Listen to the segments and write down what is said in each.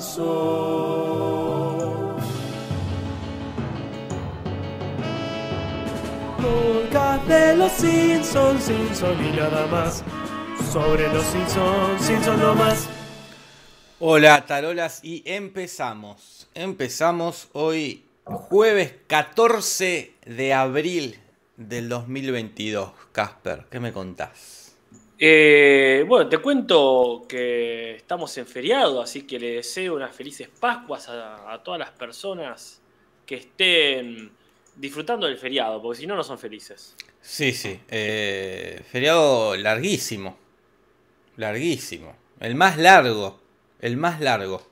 Simpsons. Podcast de los Simpsons, Simpsons y nada más. Sobre los Simpsons, Simpsons no más. Hola tarolas y empezamos. Empezamos hoy jueves 14 de abril del 2022. Casper, ¿qué me contás? Eh, bueno, te cuento que estamos en feriado, así que le deseo unas felices Pascuas a, todas las personas que estén disfrutando del feriado, porque si no, no son felices. Sí, sí. eh, feriado larguísimo. Larguísimo. El más largo. El más largo.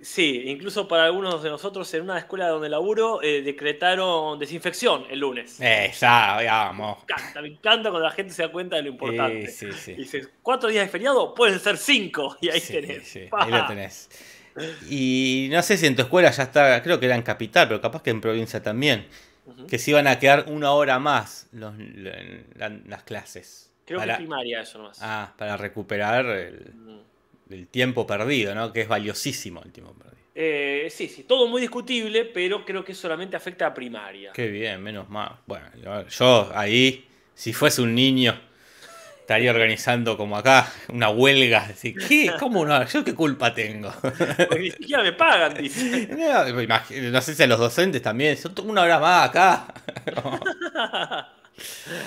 Sí, incluso para algunos de nosotros en una escuela donde laburo eh, decretaron desinfección el lunes. Eh, ya, vamos. Me encanta, me encanta cuando la gente se da cuenta de lo importante. Sí, sí, sí. Dices, cuatro días de feriado pueden ser cinco, y ahí tenés. ahí lo tenés. Y no sé si en tu escuela ya está, creo que era en capital, pero capaz que en provincia también, que se iban a quedar una hora más los- la- la- las clases. Creo para, que primaria eso nomás. ah, para recuperar el, Mm. El tiempo perdido, ¿no? Que es valiosísimo el tiempo perdido. Eh, sí, sí, todo muy discutible, pero creo que solamente afecta a primaria. Qué bien, menos mal. Bueno, yo- ahí, si fuese un niño, estaría organizando como acá una huelga. ¿qué? ¿Cómo no? ¿Yo qué culpa tengo? Porque ni siquiera me pagan, dice. No, no sé si a los docentes también. Son una hora más acá.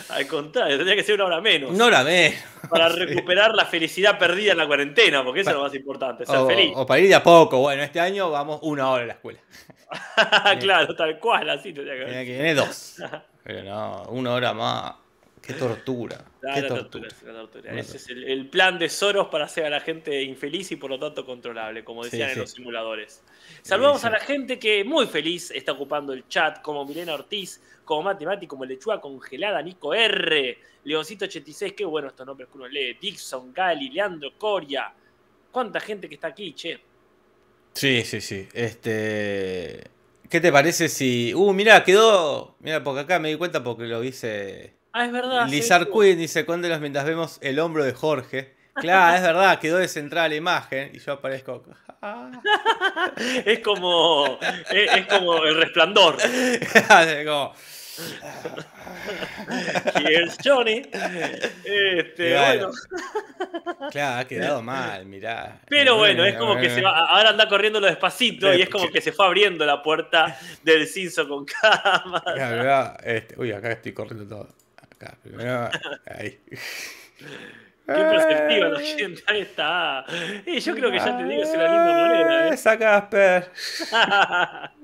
Al contrario, tendría que ser una hora menos. Una hora menos. Para recuperar la felicidad perdida en la cuarentena, porque eso es lo más importante, ser O, feliz. o para ir de a poco. Bueno, este año vamos una hora a la escuela. claro, tal cual, así tendría que que viene dos. Pero no, una hora más. Qué tortura. Ah, Qué la tortura. tortura, la tortura. Una Ese es el, el plan de Soros para hacer a la gente infeliz y por lo tanto controlable, como decían sí. en los simuladores. Saludamos sí. a la gente que muy feliz está ocupando el chat, como Milena Ortiz, como Mati Mati, como Lechuga Congelada, Nico R, Leoncito86, qué bueno estos nombres que uno lee, Dixon, Gali, Leandro Coria. ¿Cuánta gente que está aquí, che? Sí, sí, sí. Este. ¿Qué te parece si. Uh, mirá, quedó. Mira, porque acá me di cuenta porque lo dice. Ah, es verdad. Lizard. Queen dice: Cuéntenos mientras vemos el hombro de Jorge. Claro, es verdad, quedó descentrada la imagen. Y yo aparezco. Es como, es, es como el resplandor. Como, Here's Johnny. Este, Claro. bueno. Claro, ha quedado mal, mirá. Pero bueno, es como que se va, ahora anda corriendo despacito y es como que se fue abriendo la puerta del cinzo con cámara. Mirá, este, uy, acá estoy corriendo todo. Acá, primero. Ahí. Qué perspectiva gente, ahí está. Y yo creo que ya te digo, es una linda manera. ¿eh? Esa Casper.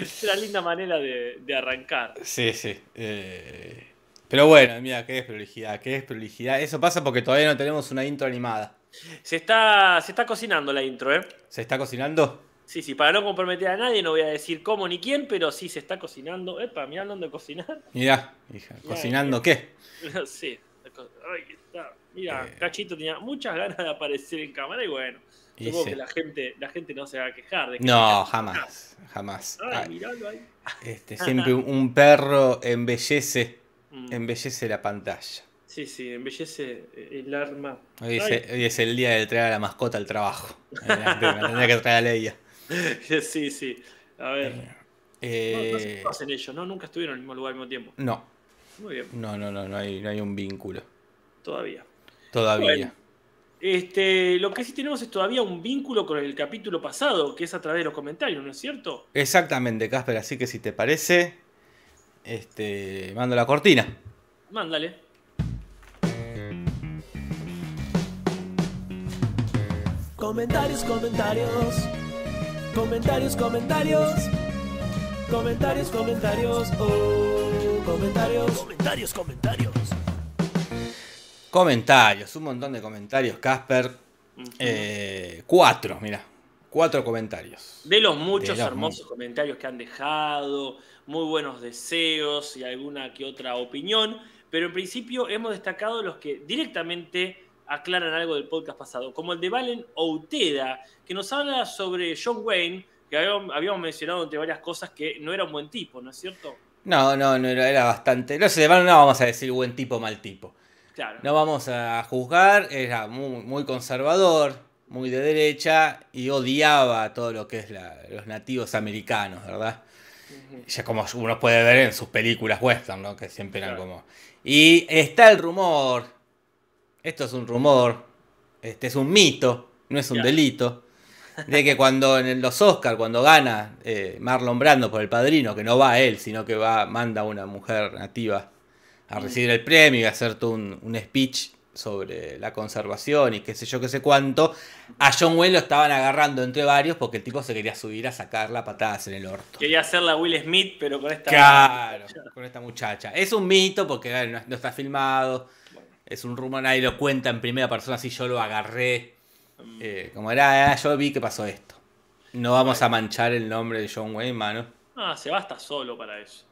Es una linda manera de, de arrancar. Sí, sí. eh, Pero bueno, mira, qué desprolijidad, qué desprolijidad. Eso pasa porque todavía no tenemos una intro animada. Se está, se está cocinando la intro, ¿eh? ¿Se está cocinando? Sí, sí, para no comprometer a nadie, no voy a decir cómo ni quién, pero sí se está cocinando. Epa, mirá hablando de cocinar. Mirá, hija, ¿cocinando qué? está. Mira, Eh. Cachito tenía muchas ganas de aparecer en cámara y bueno. Y Supongo sí. que la gente, la gente no se va a quejar de que No, jamás, jamás. Ay, miralo ahí. Este, siempre un- perro embellece, Mm. embellece la pantalla. Sí, sí, embellece el arma. Hoy es, hoy es el día de traer a la mascota al trabajo. Tendría que traer a Leia. sí, sí. A ver. No, no sé Eh, hacen ellos, ¿no? Nunca estuvieron en el mismo lugar al mismo tiempo. no, Muy bien, no, no, no, no hay, no hay un vínculo. todavía. Todavía. Bueno. Este, lo que sí tenemos es todavía un vínculo con el capítulo pasado, que es a través de los comentarios, ¿no es cierto? Exactamente, Casper. Así que si te parece, este, mando la cortina. Mándale. Comentarios, comentarios. Comentarios, comentarios. Comentarios, comentarios. Oh, comentarios. Comentarios, comentarios. Comentarios, un montón de comentarios, Casper. Eh, cuatro, mira. Cuatro comentarios. De los muchos De los hermosos comentarios que han dejado, muy buenos deseos y alguna que otra opinión, pero en principio hemos destacado los que directamente aclaran algo del podcast pasado, como el de Valen Outeda, que nos habla sobre John Wayne, que habíamos, mencionado entre varias cosas que no era un buen tipo, ¿no es cierto? No, no, no era, era bastante. No sé, no vamos a decir buen tipo, mal tipo. Claro. No vamos a juzgar, era muy, muy conservador. muy de derecha y odiaba todo lo que es la- los nativos americanos, ¿verdad? Ya como uno puede ver en sus películas western, ¿no? Que siempre eran Claro. como... Y está el rumor, esto es un rumor, este es un mito, no es un delito, de que cuando en los Oscars, cuando gana eh, Marlon Brando por el padrino, que no va él, sino que va, manda a una mujer nativa a Mm. recibir el premio y a hacer todo un, un speech sobre la conservación y qué sé yo, qué sé cuánto, a John Wayne lo estaban agarrando entre varios porque el tipo se quería subir a sacarla a patadas en el orto. Quería hacer la Will Smith, pero con esta. Claro, con esta muchacha. Es un mito porque no, no está filmado. Es un rumor, nadie lo cuenta en primera persona, así yo lo agarré. Mm. eh, como era, ah, yo vi que pasó esto. No vamos a manchar el nombre de John Wayne, mano. Ah, se basta solo para eso.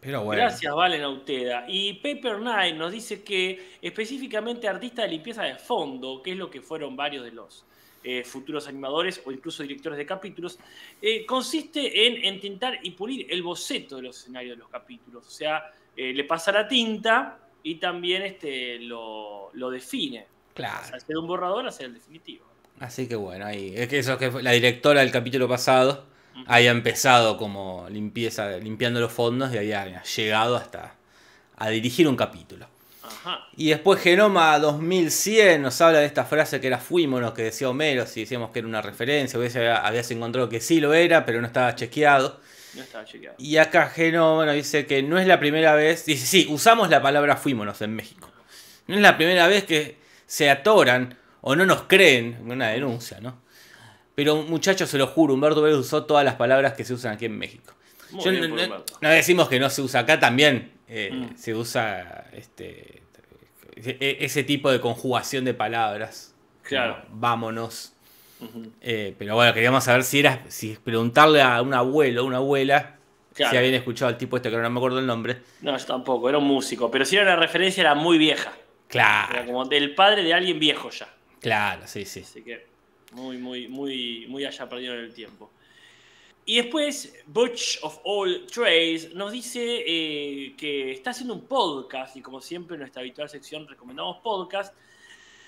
Pero bueno. Gracias, Valen Auteda. Y Paper Knight nos dice que específicamente artista de limpieza de fondo, que es lo que fueron varios de los eh, futuros animadores o incluso directores de capítulos, eh, consiste en entintar y pulir el boceto de los escenarios de los capítulos. O sea, le pasa la tinta y también este, lo, lo define. O Claro. sea, hacer un borrador, hacer el definitivo. Así que bueno, ahí. Es que eso que fue la directora del capítulo pasado Ujú. había empezado como limpieza, limpiando los fondos y había llegado hasta a dirigir un capítulo. Ajá. Y después Genoma 2100 nos habla de esta frase que era fuímonos, que decía Homero, si decíamos que era una referencia, o habías encontrado que sí lo era, pero no estaba chequeado. No estaba chequeado. Y acá Genoma nos dice que no es la primera vez, dice, sí, usamos la palabra fuímonos en México. No es la primera vez que se atoran o no nos creen, una denuncia, ¿no? Pero muchachos, se lo juro, Humberto Vélez usó todas las palabras que se usan aquí en México. Muy Yo bien no, decimos que no se usa acá también. eh, Mm. Se usa este, e- ese tipo de conjugación de palabras. Claro. como vámonos. Eh, pero bueno, queríamos saber si era. Si preguntarle a un abuelo o una abuela Claro. si habían escuchado al tipo este que no me acuerdo el nombre. No, yo tampoco, era un músico. Pero si era una referencia, era muy vieja. Era Claro, como del padre de alguien viejo ya. claro, sí, sí. Así que muy, muy, muy, muy allá perdido en el tiempo. Y después, Butch of All Trades nos dice eh, que está haciendo un podcast, y como siempre en nuestra habitual sección recomendamos podcast.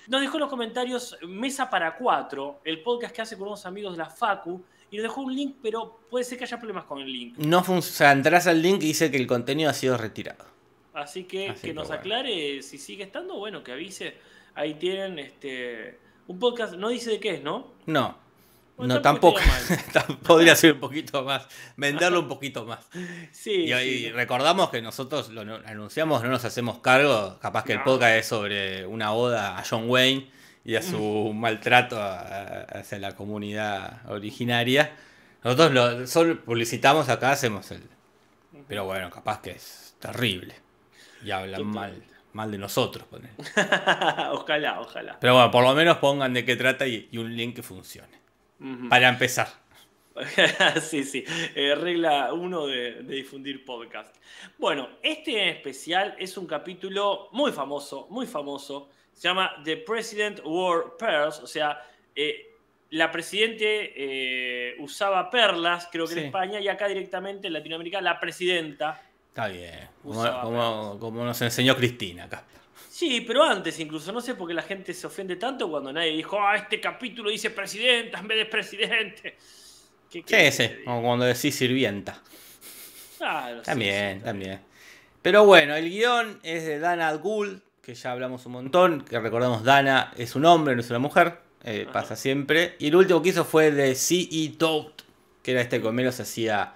Nos dejó en los comentarios Mesa para Cuatro, el podcast que hace con unos amigos de la Facu, y nos dejó un link, pero puede ser que haya problemas con el link. No funciona. Entras al link y dice que el contenido ha sido retirado. Así que Así que que nos bueno. aclare si sigue estando, bueno, que avise. Ahí tienen este un podcast, no dice de qué es, ¿no? No. Bueno, no, tampoco tampoco. Podría ser un poquito más. Venderlo un poquito más. Sí, Y, sí, recordamos que nosotros lo anunciamos, no nos hacemos cargo. Capaz que el podcast es sobre una oda a John Wayne y a su maltrato hacia la comunidad originaria. Nosotros lo solo publicitamos acá, hacemos el. Pero bueno, capaz que es terrible. Y hablan Total. mal, mal de nosotros. ojalá, ojalá. Pero bueno, por lo menos pongan de qué trata y, y un link que funcione. Para empezar. sí, sí. Eh, regla 1 de, de difundir podcast. Bueno, este en especial es un capítulo muy famoso, muy famoso. Se llama The President Wore Pearls, o sea, eh, la presidente eh, usaba perlas, creo que Sí. en España, y acá directamente en Latinoamérica la presidenta. Está bien. Como, Usaba como- como nos enseñó Cristina acá. Sí, pero antes incluso, no sé por qué la gente se ofende tanto cuando nadie dijo, ah, este capítulo dice presidenta en vez de presidente. ¿Qué Sí, querés sí. diga? Como cuando decís sirvienta. Claro, sí, También, sí, también. Pero bueno, el guion es de Dana Gould, que ya hablamos un montón, que recordamos Dana es un hombre, no es una mujer, eh, pasa siempre. Y el último que hizo fue de C.E. Toad, que era este que al menos hacía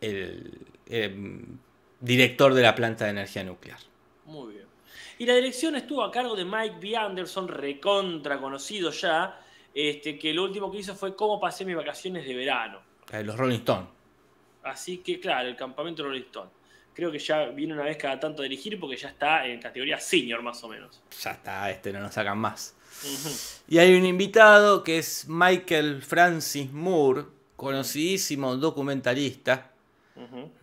el em, director de la planta de energía nuclear. Muy bien. Y la dirección estuvo a cargo de Mike B. Anderson, recontra conocido ya, este, que lo último que hizo fue cómo pasé mis vacaciones de verano. De los Rolling Stones. Así que, claro, el campamento Rolling Stone. Creo que ya viene una vez cada tanto a dirigir porque ya está en categoría senior más o menos. Ya está, este no nos sacan más. Y hay un invitado que es Michael Francis Moore, conocidísimo documentalista.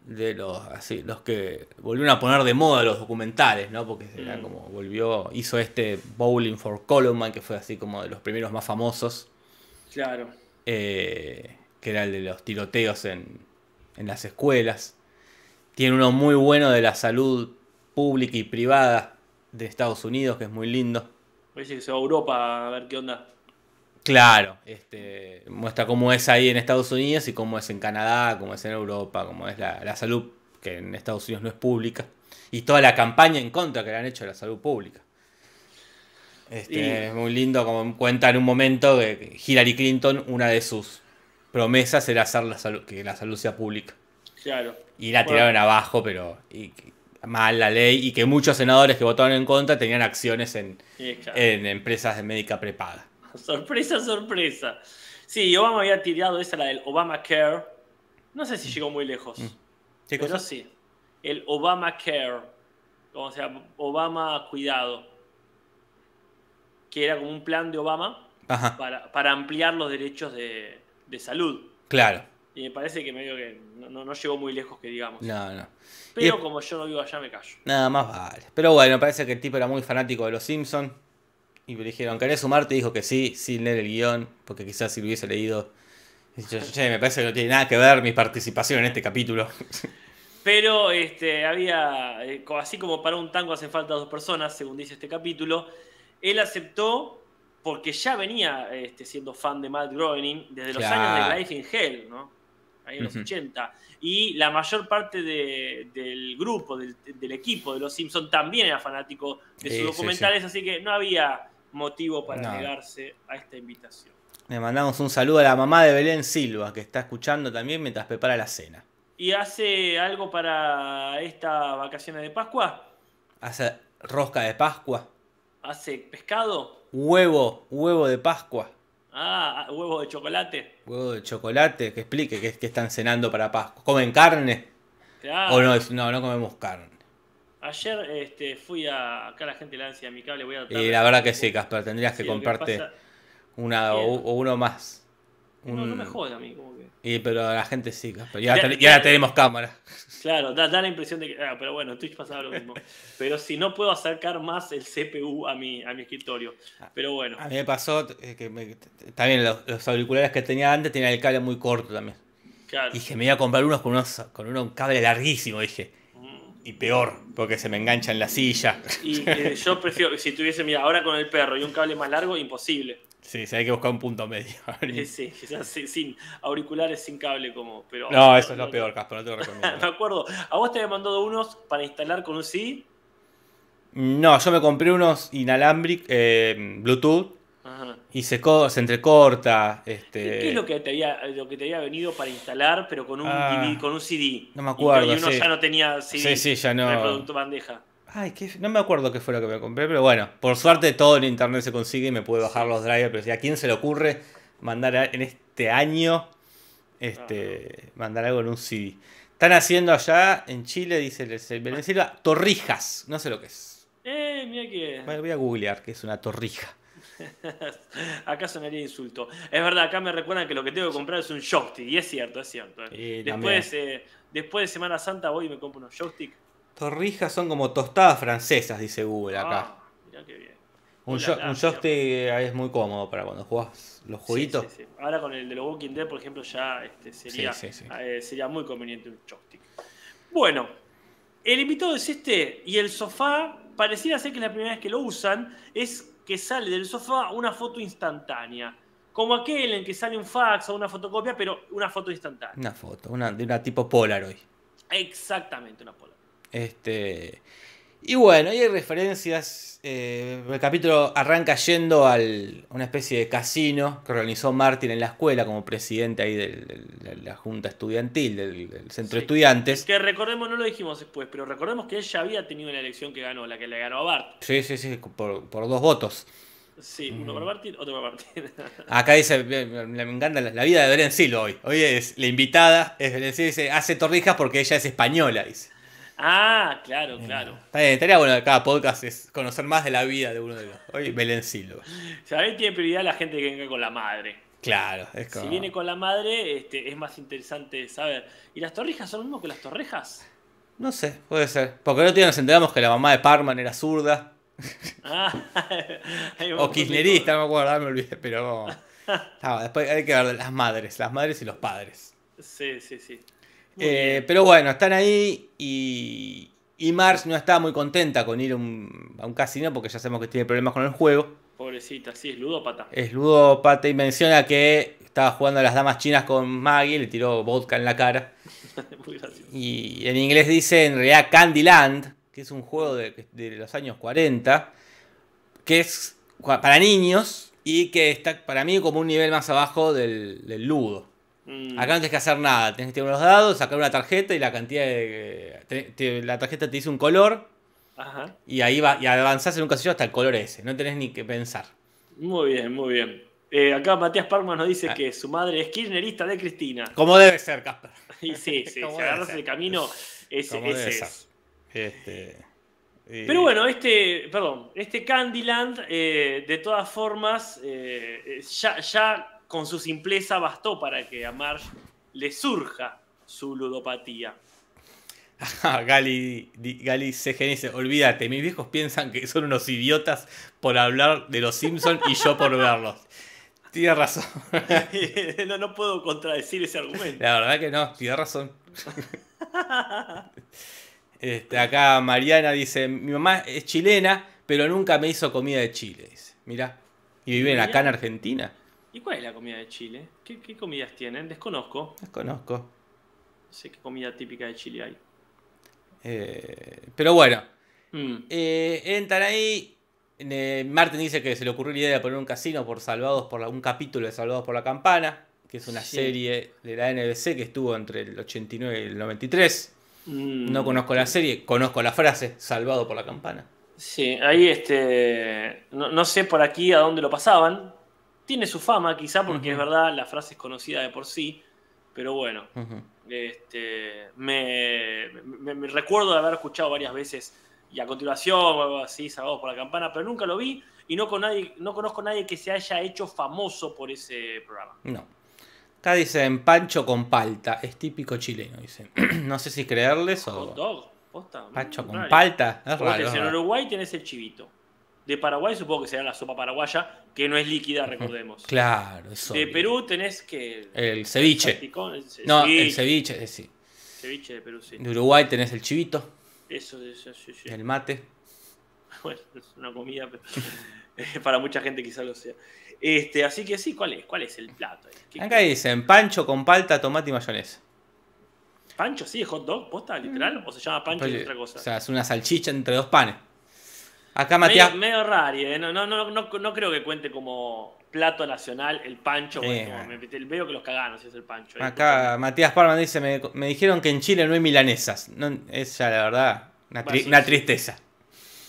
De los así los que volvieron a poner de moda los documentales, ¿no? Porque era Mm. como volvió hizo este Bowling for Columbine que fue así como de los primeros más famosos, Claro. eh, que era el de los tiroteos en, en las escuelas. Tiene uno muy bueno de la salud pública y privada de Estados Unidos que es muy lindo. Dice que se va a Europa a ver qué onda. Claro, este, muestra cómo es ahí en Estados Unidos y cómo es en Canadá, cómo es en Europa, cómo es la, la salud que en Estados Unidos no es pública. Y toda la campaña en contra que le han hecho a la salud pública. Este, Y- Es muy lindo como cuenta en un momento que Hillary Clinton, una de sus promesas era hacer la salud, que la salud sea pública. Claro. Y la Bueno. tiraron abajo, pero y mal la ley. Y que muchos senadores que votaron en contra tenían acciones en, Sí, claro. en empresas de médica prepaga. Sorpresa, sorpresa. Sí, Obama había tirado esa, la del Obamacare. No sé si llegó muy lejos. Mm. ¿Qué pero cosa? sí. El Obamacare. O sea, Obama Cuidado. Que era como un plan de Obama para, para ampliar los derechos de, de salud. claro. Y me parece que medio que no, no- no llegó muy lejos, que digamos. No, no. Pero y- como yo no vivo allá, me callo. Nada más vale. Pero bueno, parece que el tipo era muy fanático de los Simpsons. Y le dijeron, ¿querés sumarte? Y dijo que sí, sin leer el guion, porque quizás si lo hubiese leído. y yo, che, me parece que no tiene nada que ver mi participación en este capítulo. Pero este, había, eh, así como para un tango hacen falta dos personas, según dice este capítulo, él aceptó porque ya venía este, siendo fan de Matt Groening desde los Claro. años de Life in Hell, ¿no? Ahí en los Ujú. 80. Y la mayor parte de- del grupo, del, del equipo de Los Simpsons también era fanático de Sí, sus sí, documentales, así que no había motivo para No. negarse a esta invitación. Le mandamos un saludo a la mamá de Belén Silva, que está escuchando también mientras prepara la cena. ¿Y hace algo para estas vacaciones de Pascua? Hace rosca de Pascua, ¿Hace pescado? huevo, huevo de Pascua, Ah, huevo de chocolate. huevo de chocolate, que explique qué, están cenando para Pascua. ¿Comen carne? Claro. ¿O no? No, no comemos carne. Ayer este, fui a. Acá la gente le ansia mi cable. Voy a tratar Y la verdad que sí, Casper, tendrías que Sí, comprarte pasa- una o, uno más. No, no Un- me jode a mí. Como que... Y, pero la gente sí, Casper. Y ahora, y tenemos cámara. Claro, da, da la impresión de que. ah, pero bueno, en Twitch pasaba lo mismo. Pero si no puedo acercar más el CPU a mi, a mi escritorio. Pero bueno. A mí me pasó eh, que me- también los, los auriculares que tenía antes tenían el cable muy corto también. Claro. Y dije, me iba a comprar unos con, unos, con uno- un cable larguísimo, dije. Y peor, porque se me engancha en la silla. Y eh, yo prefiero. Si tuviese, mira, ahora con el perro y un cable más largo, imposible. Sí, sí, hay que buscar un punto medio. Eh, Sí, quizás sí, sin auriculares, sin cable, como. Pero, No, eso es lo peor, Casper, no te lo Me recomiendo. acuerdo, a vos te había mandado unos para instalar con un CD. No, yo me compré unos inalámbricos, eh, Bluetooth, Ajá. Y se, co- se entrecorta. Este... ¿Qué, es lo que, te había, lo que te había venido para instalar, pero con un, Ah. DVD, con un CD? No me acuerdo, Y, uno sí. ya no tenía CD. Sí, sí, ya no. Reproductor bandeja. Ay, qué- no me acuerdo qué fue lo que me compré, pero bueno, por suerte todo en internet se consigue y me puede bajar los drivers, pero si a quién se le ocurre mandar a- en este año este, mandar algo en un CD. Están haciendo allá en Chile, dice el, el Belén Silva, torrijas, no sé lo que es. Eh, mira que. Voy a googlear qué es una torrija. acá sonaría insulto. Es verdad, acá me recuerdan que lo que tengo que comprar es un joystick. Y es cierto, es cierto. Y después, eh, después de Semana Santa voy y me compro unos joystick. Torrijas son como tostadas francesas, dice Google acá. Ah, mirá qué bien. un, gracias. joystick eh, es muy cómodo para cuando jugás los jueguitos. sí, sí. Ahora con el de los Walking Dead, por ejemplo, ya este, sería, eh, sería muy conveniente un joystick. Bueno, el invitado es este y el sofá, pareciera ser que es la primera vez que lo usan, es que sale del sofá una foto instantánea. Como aquel en que sale un fax o una fotocopia, pero una foto instantánea. Una foto, una, de una tipo Polaroid. Exactamente, una pola. Este, y bueno, y hay referencias. eh, el capítulo arranca yendo a una especie de casino que organizó Martin en la escuela como presidente ahí de la junta estudiantil, del, del centro de Sí. estudiantes. Que recordemos, no lo dijimos después, pero recordemos que él ya había tenido la elección que ganó, la que le ganó a Bart. Sí, sí, sí, por, por dos votos. Sí, uno para Martin, otro para Martin. Acá dice, me, me- me encanta la, la vida de Belén Silo hoy. Hoy es la invitada, es Belén Silo, dice, hace torrijas porque ella es española, dice. Ah, claro, claro. Está bien, estaría bueno que cada podcast es conocer más de la vida de uno de los. Hoy Belén Silo. O sea, ahí tiene prioridad la gente que venga con la madre. Claro, es como... Si viene con la madre, este, es más interesante saber. ¿Y las torrijas son lo mismo que las torrejas? No sé, puede ser. Porque el otro día nos enteramos que la mamá de Parman era zurda. Ah, O de kirchnerista, no me acuerdo, me olvidé, pero... Ah, después hay que ver de las madres, las madres y los padres. Sí, sí, sí. Eh, pero bueno, están ahí y... Y Marge no está muy contenta con ir a un, a un casino porque ya sabemos que tiene problemas con el juego. Pobrecita, sí, es ludópata. Es ludópata y menciona que estaba jugando a las damas chinas con Maggie, le tiró vodka en la cara. Muy gracioso. Y en inglés dice en realidad Candyland, que es un juego de, de los años 40, que es para niños y que está para mí como un nivel más abajo del, del ludo. Mm, Acá no tienes que hacer nada, tienes que tirar unos dados, sacar una tarjeta y la cantidad de... te- te- la tarjeta te dice un color Ajá. y ahí va, y avanzás en un casillo hasta el color ese, no tenés ni que pensar. Muy bien, muy bien. Eh, acá Matías Parma nos dice Ah. que su madre es kirchnerista de Cristina. Como debe ser, Casper. Y sí, sí, si agarras el camino, ese, Como ese debe es. Este, y- Pero bueno, este, perdón, este Candyland, eh, de todas formas, eh, ya, ya con su simpleza bastó para que a Marge le surja su ludopatía. Gali, di- Gali CGN olvídate, mis viejos piensan que son unos idiotas por hablar de los Simpsons y yo por verlos. Tiene razón. no, no puedo contradecir ese argumento. La verdad que no, tiene razón. Este, acá Mariana dice, mi mamá es chilena, pero nunca me hizo comida de Chile. Dice, mirá. ¿Y viven acá en Argentina? ¿Y cuál es la comida de Chile? ¿Qué, qué comidas tienen? Desconozco. Desconozco. No sé qué comida típica de Chile hay. Eh, pero bueno, Mm. Eh, entran ahí. eh, Martin dice que se le ocurrió la idea de poner un casino por Salvados por la- un capítulo de Salvados por la Campana, que es una Sí. serie de la NBC que estuvo entre el 89 y el 93. Mm. No conozco la serie, conozco la frase Salvado por la Campana. Sí, ahí este. No, no sé por aquí a dónde lo pasaban. Tiene su fama, quizá, porque es verdad, la frase es conocida de por sí. Pero bueno, este, me, recuerdo de haber escuchado varias veces y a continuación algo así, Salvados por la Campana, pero nunca lo vi y no, con nadie, no conozco a nadie que se haya hecho famoso por ese programa. No. Acá dicen Pancho con palta, es típico chileno, dicen. no sé si creerles Hot o. dog, posta. Pancho mm, con palta, es raro. en. Uruguay tenés el chivito. De Paraguay supongo que será la sopa paraguaya, que no es líquida, recordemos. Claro, eso. De Perú tenés que. El ceviche. el No, el ceviche, eh, sí. ceviche de Perú, sí. De Uruguay tenés el chivito, Eso, eso, sí, sí. el mate. Bueno, es una comida, pero para mucha gente quizás lo sea. Este, así que sí, ¿cuál es? ¿Cuál es el plato? Acá dicen Pancho con palta, tomate y mayonesa. ¿Pancho sí es hot dog? ¿Posta? ¿Literal? ¿O se llama pancho y otra cosa? O sea, es una salchicha entre dos panes. Acá Matías. medio raro, ¿eh? no, no, no, no, creo que cuente como plato nacional el pancho. Bueno, me- me- veo que los caganos si es el pancho. ¿eh? Acá Matías Palma dice: me, me dijeron que en Chile no hay milanesas. No, es ya la verdad una, tri- Bueno, sí, una sí. tristeza.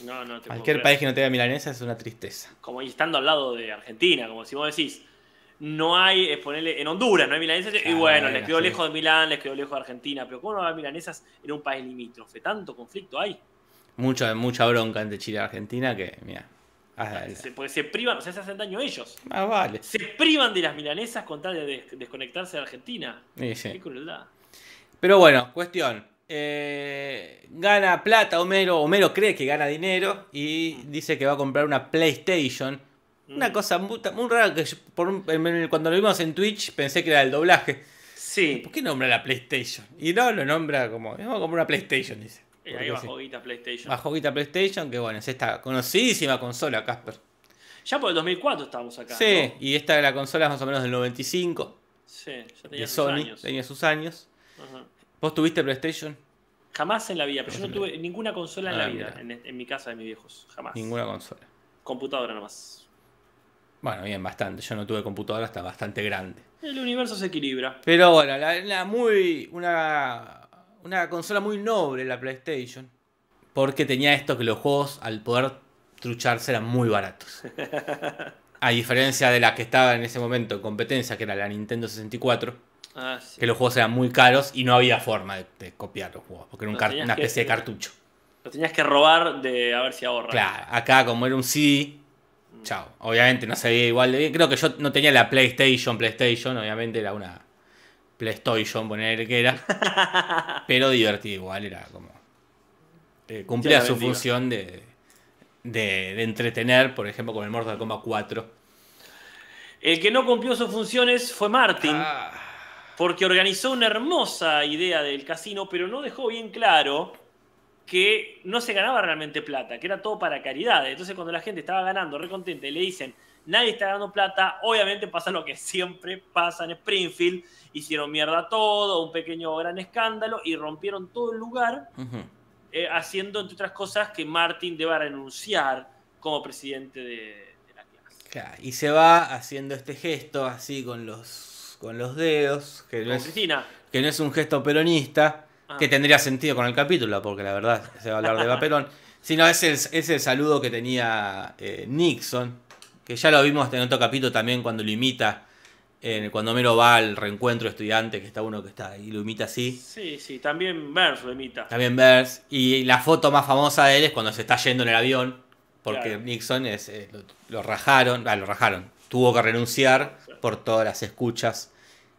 No, no, te Cualquier país que no tenga milanesas es una tristeza. Como estando al lado de Argentina, como si vos decís, no hay, es ponerle, en Honduras no hay milanesas, y Claro, bueno, bueno, les quedó sí. lejos de Milán, les quedó lejos de Argentina, pero ¿cómo no hay milanesas en un país limítrofe? ¿Tanto conflicto hay? Mucha, mucha bronca entre Chile y Argentina que, mira. ah, Se- porque se privan, o sea, se hacen daño ellos. ah, vale. Se privan de las milanesas con tal de des- desconectarse de Argentina. Sí, sí. Qué crueldad. Pero bueno, cuestión. Eh, gana plata Homero. Homero cree que gana dinero y dice que va a comprar una PlayStation. Una Mm. cosa muy, muy rara que yo- por un- en- cuando lo vimos en Twitch pensé que era el doblaje. Sí, ¿Por qué nombra la PlayStation? Y no, lo nombra como, vamos a comprar una PlayStation, dice. Ahí sí. bajo guita PlayStation. Bajo guita PlayStation, que bueno, es esta conocidísima consola, Casper. Ya por el 2004 estábamos acá. Sí, ¿no? y esta la consola es más o menos del 95, Sí, ya tenía de sus Sony, años. tenía sus años. Ajá. ¿Vos tuviste PlayStation? Jamás en la vida, pero yo no tuve ninguna consola en Ah, la vida, mira. en, en mi casa de mis viejos. Jamás. Ninguna consola. Computadora nomás. Bueno, bien, bastante. Yo no tuve computadora hasta bastante grande. El universo se equilibra. Pero bueno, la, la muy. Una, una consola muy noble la PlayStation. Porque tenía esto que los juegos, al poder trucharse, eran muy baratos. A diferencia de la que estaba en ese momento en competencia, que era la Nintendo 64, Ah, sí. que los juegos eran muy caros y no había forma de, de copiar los juegos, porque era un una que- especie de cartucho. Lo tenías que robar de a ver si ahorra. Claro, acá como era un CD, chao. Obviamente no se veía igual de bien. Creo que yo no tenía la PlayStation, PlayStation, obviamente era una PlayStation, poner que era. pero divertido igual, era como. eh, cumplía su bendiga. función de, de, de entretener, por ejemplo, con el Mortal Kombat 4. El que no cumplió sus funciones fue Martin, Ah, porque organizó una hermosa idea del casino, pero no dejó bien claro que no se ganaba realmente plata, que era todo para caridad. Entonces cuando la gente estaba ganando, recontenta, y le dicen, nadie está ganando plata, obviamente pasa lo que siempre pasa en Springfield, hicieron mierda todo, un pequeño gran escándalo y rompieron todo el lugar, eh, haciendo, entre otras cosas, que Martin deba renunciar como presidente de, de la clase. Claro, y se va haciendo este gesto así con los, con los dedos, que no, Con es, Cristina. que no es un gesto peronista, Ah. que tendría sentido con el capítulo, porque la verdad se va a hablar de Eva Perón, sino es el, es el saludo que tenía eh, Nixon, que ya lo vimos en otro capítulo también cuando lo imita, en- cuando Homero va al reencuentro estudiante, que está uno que está ahí, lo imita así. Sí, sí, también Burns lo imita. También Bers. Y la foto más famosa de él es cuando se está yendo en el avión. Porque Claro. Nixon es, eh, lo, lo rajaron. Ah, lo rajaron. Tuvo que renunciar Claro. por todas las escuchas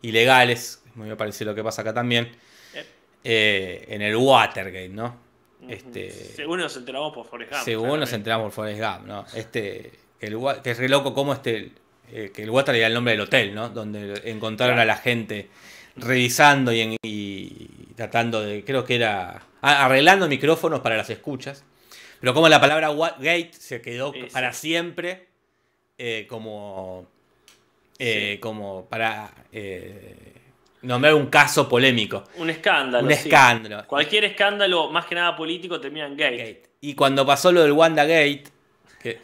ilegales. Me parece lo que pasa acá también. Eh. eh, en el Watergate, ¿no? Este, Según nos enteramos por Forrest Gump. según nos enteramos por Forrest Gump, ¿no? Este, que, el, que es re loco como este, eh, que el Watergate era el nombre del hotel, ¿no? Donde encontraron a la gente revisando y, en- y tratando de, creo que era, arreglando micrófonos para las escuchas. Pero como la palabra gate se quedó para siempre eh, como, eh, Sí. como para eh, nombrar un caso polémico. Un escándalo. un escándalo. Cualquier escándalo, más que nada político, termina en gate. Gate. Y cuando pasó lo del Wanda Gate, que,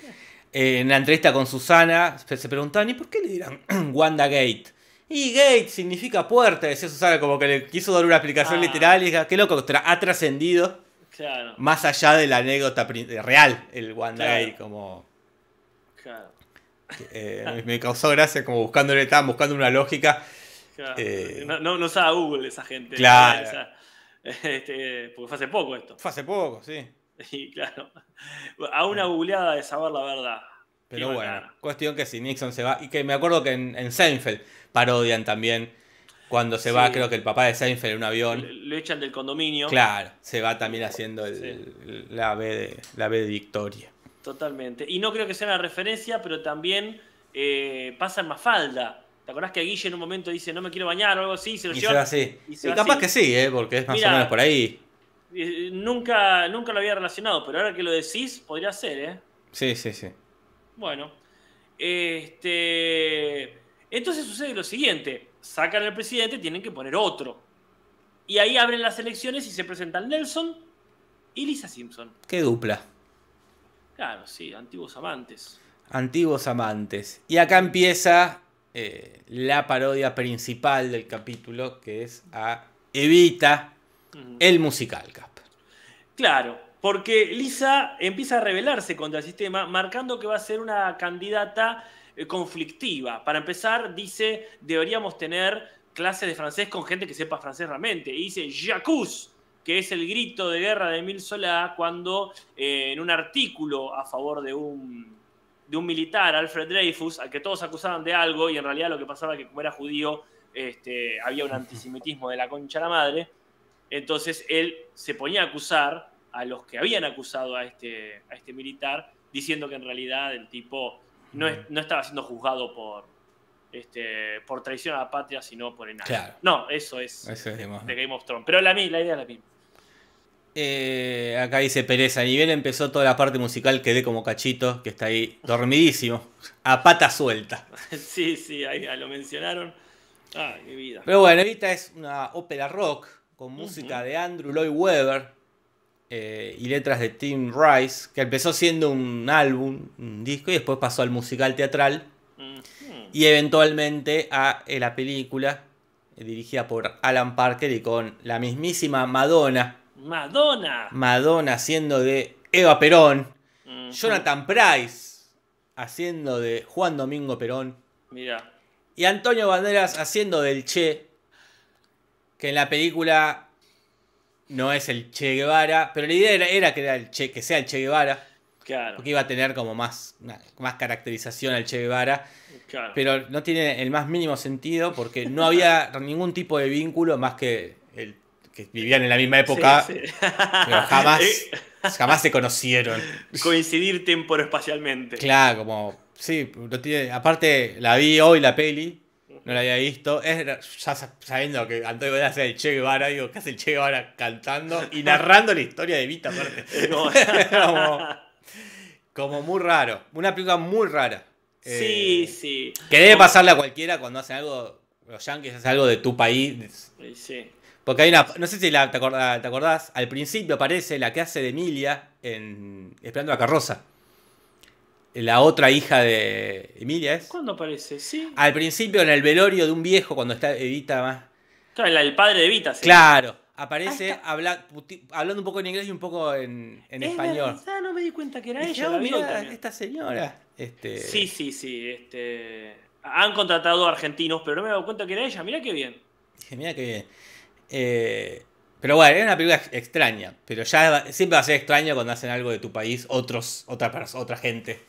eh, en la entrevista con Susana, se preguntaban, ¿y por qué le dirán Wanda Gate? Y Gate significa puerta, decía Susana, como que le quiso dar una explicación Ah. literal y dije, qué loco, ha trascendido Claro, más allá de la anécdota pri- real, el Wanda Claro. Gate, como... claro, eh, me- me causó gracia como buscándole, estaban buscando una lógica. claro. Eh, no, no, no usaba Google esa gente. Claro. O sea, este, porque fue hace poco esto. Fue hace poco, sí. Y claro, a una googleada de saber la verdad. Pero Qué bueno, bacana. cuestión que si Nixon se va, y que me acuerdo que en, en Seinfeld parodian también, cuando se va, creo que el papá de Seinfeld en un avión, Lo echan del condominio. claro, se va también haciendo el- Sí. el- la, B de, la B de Victoria. Totalmente. Y no creo que sea una referencia, pero también eh, pasa en Mafalda. ¿Te acordás que Guille en un momento dice no me quiero bañar o algo así? Se lo Y llevan- así. y se capaz así. que sí, ¿eh? porque es más o menos por ahí. Nunca, nunca lo había relacionado, pero ahora que lo decís, podría ser, ¿eh? Sí, sí, sí. Bueno. Este. Entonces sucede lo siguiente: sacan al presidente, tienen que poner otro. Y ahí abren las elecciones y se presentan Nelson y Lisa Simpson. Qué dupla. Claro, sí, antiguos amantes. Antiguos amantes. Y acá empieza eh, la parodia principal del capítulo, que es a Evita, El musical cap. Claro, porque Lisa empieza a rebelarse contra el sistema, marcando que va a ser una candidata eh, conflictiva. Para empezar, dice, deberíamos tener clases de francés con gente que sepa francés realmente. Y dice, Jacuz, que es el grito de guerra de Emile Solá cuando eh, en un artículo a favor de un, de un militar, Alfred Dreyfus, al que todos acusaban de algo, y en realidad lo que pasaba es que como era judío, este, había un antisemitismo de la concha de la madre, entonces él se ponía a acusar a los que habían acusado a este, a este militar, diciendo que en realidad el tipo no, es- no estaba siendo juzgado por, este, por traición a la patria, sino por enano. Claro. No, eso es Eso es, digamos. de Game of Thrones. Pero la, la idea es la misma. Eh, acá dice Pereza, ni bien empezó toda la parte musical, quedé como cachito, que está ahí dormidísimo, a pata suelta. sí, sí, ahí lo mencionaron. Ay, mi vida. Pero bueno, Evita es una ópera rock con música de Andrew Lloyd Webber eh, y letras de Tim Rice, que empezó siendo un álbum, un disco, y después pasó al musical teatral. Y eventualmente a eh, la película eh, dirigida por Alan Parker y con la mismísima Madonna, Madonna. Madonna haciendo de Eva Perón. Jonathan Price haciendo de Juan Domingo Perón. Mira. y Antonio Banderas haciendo del Che, que en la película no es el Che Guevara, pero la idea era, era que, era el che, que sea el Che Guevara, Claro. porque iba a tener como más, más caracterización al Che Guevara, claro. pero no tiene el más mínimo sentido porque no había ningún tipo de vínculo más que el que vivían en la misma época, Sí, sí. pero jamás, jamás se conocieron. Coincidir temporoespacialmente. Claro, como. Sí, no tiene, aparte la vi hoy la peli. No la había visto. Es, ya sabiendo que Antonio Banderas es el Che Guevara, digo, ¿qué hace el Che Guevara cantando y narrando la historia de Vita aparte? como, como muy raro. Una película muy rara. Sí, Eh, sí. Que debe pasarle a cualquiera cuando hacen algo, los yankees hacen algo de tu país. Sí, sí. Porque hay una, no sé si la- te, acordás, te acordás, al principio aparece la que hace de Emilia en Esperando la carroza. La otra hija de Emilia es. ¿Cuándo aparece? Sí. Al principio en el velorio de un viejo cuando está Evita más. Claro, la- el padre de Vita. sí. Claro, aparece está. habla- puti- hablando un poco en inglés y un poco en, en Es español. verdad, no me di cuenta que era Dije, ella. "Oh, la vi hoy mirá, también. esta señora. Este, Sí, sí, sí. Este... Han contratado argentinos, pero no me he dado cuenta que era ella. Mirá qué bien. Dije, mira qué bien. Eh, pero bueno, es una película ex- extraña. Pero ya va- siempre va a ser extraño cuando hacen algo de tu país, otros, otra, otra gente.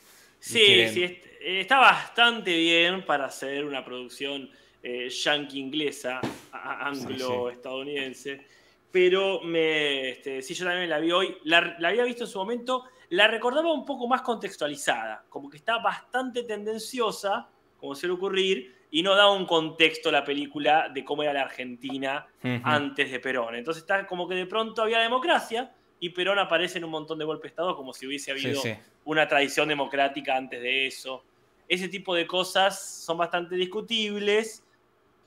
Sí, quieren- sí, eh, está bastante bien para hacer una producción eh, yankee inglesa, anglo-estadounidense. Pero me, este, sí, yo también la vi hoy. La, la había visto en su momento. La recordaba un poco más contextualizada, como que está bastante tendenciosa, como suele ocurrir, y no da un contexto la película de cómo era la Argentina antes de Perón. Entonces está como que de pronto había democracia y Perón aparece en un montón de golpes de Estado como si hubiese habido sí. una tradición democrática antes de eso. Ese tipo de cosas son bastante discutibles,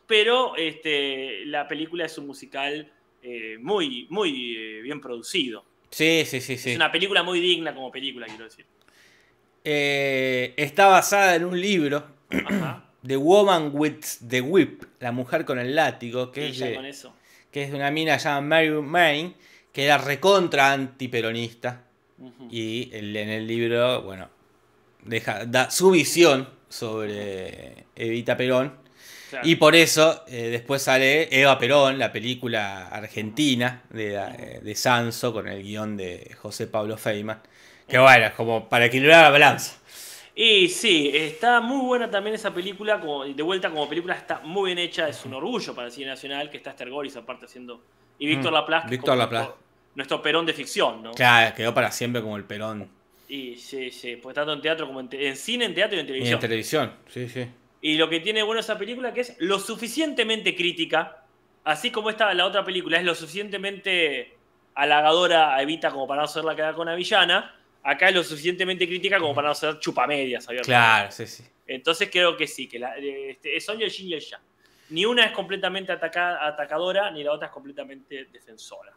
pero este, la película es un musical eh, muy, muy eh, bien producido. Sí, sí, sí, sí. Es una película muy digna como película, quiero decir. Eh, está basada en un libro, Ajá. The Woman with the Whip, La mujer con el látigo, que, Y es de, con eso. que es de una mina llamada Mary Main, que era recontra antiperonista. Y el- en el libro, bueno, deja, da su visión sobre Evita Perón. Claro. Y por eso eh, después sale Eva Perón, la película argentina de, eh, de Sanso, con el guion de José Pablo Feynman. Que bueno, es como para equilibrar la balanza. Y sí, está muy buena también esa película, como, de vuelta como película está muy bien hecha, es un orgullo para el cine nacional que está Esther Goris aparte haciendo... Y Víctor Mm, Laplace, Víctor Laplace. Nuestro, perón de ficción, ¿no? Claro, quedó para siempre como el Perón. Y sí, sí, pues tanto en teatro como en, te- en cine, en teatro y en Y televisión. en televisión, sí, sí. Y lo que tiene bueno esa película que es lo suficientemente crítica, así como esta la otra película es lo suficientemente halagadora a Evita como para no hacerla quedar con la villana, acá es lo suficientemente crítica como para no hacer chupamedias. Claro, sí, sí. Entonces creo que sí, que la, este, son el yin y el yang. Ni una es completamente ataca- atacadora, ni la otra es completamente defensora.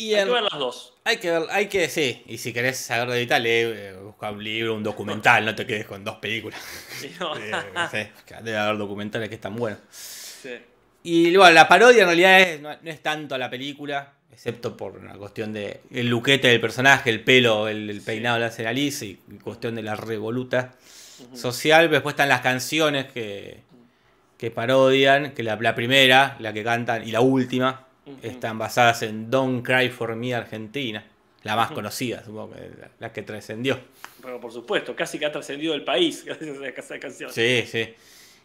Y Hay que ver las dos. hay que ver, hay que, sí. Y si querés saber de Evita, lee, eh, busca un libro, un documental, no te quedes con dos películas. No- Eh, no sé, debe haber documentales que están buenos. Sí. Y bueno, la parodia en realidad es- no, no es tanto la película, excepto por una cuestión de el luquete del personaje, el pelo, el, el Sí. peinado de la nariz y cuestión de la revoluta social. Después están las canciones que, que parodian, que la, la primera, la que cantan, y la última, Están basadas en Don't Cry for Me Argentina, la más conocida, supongo que la, la que trascendió. Pero por supuesto, casi que ha trascendido el país gracias a esa canción. Sí, sí.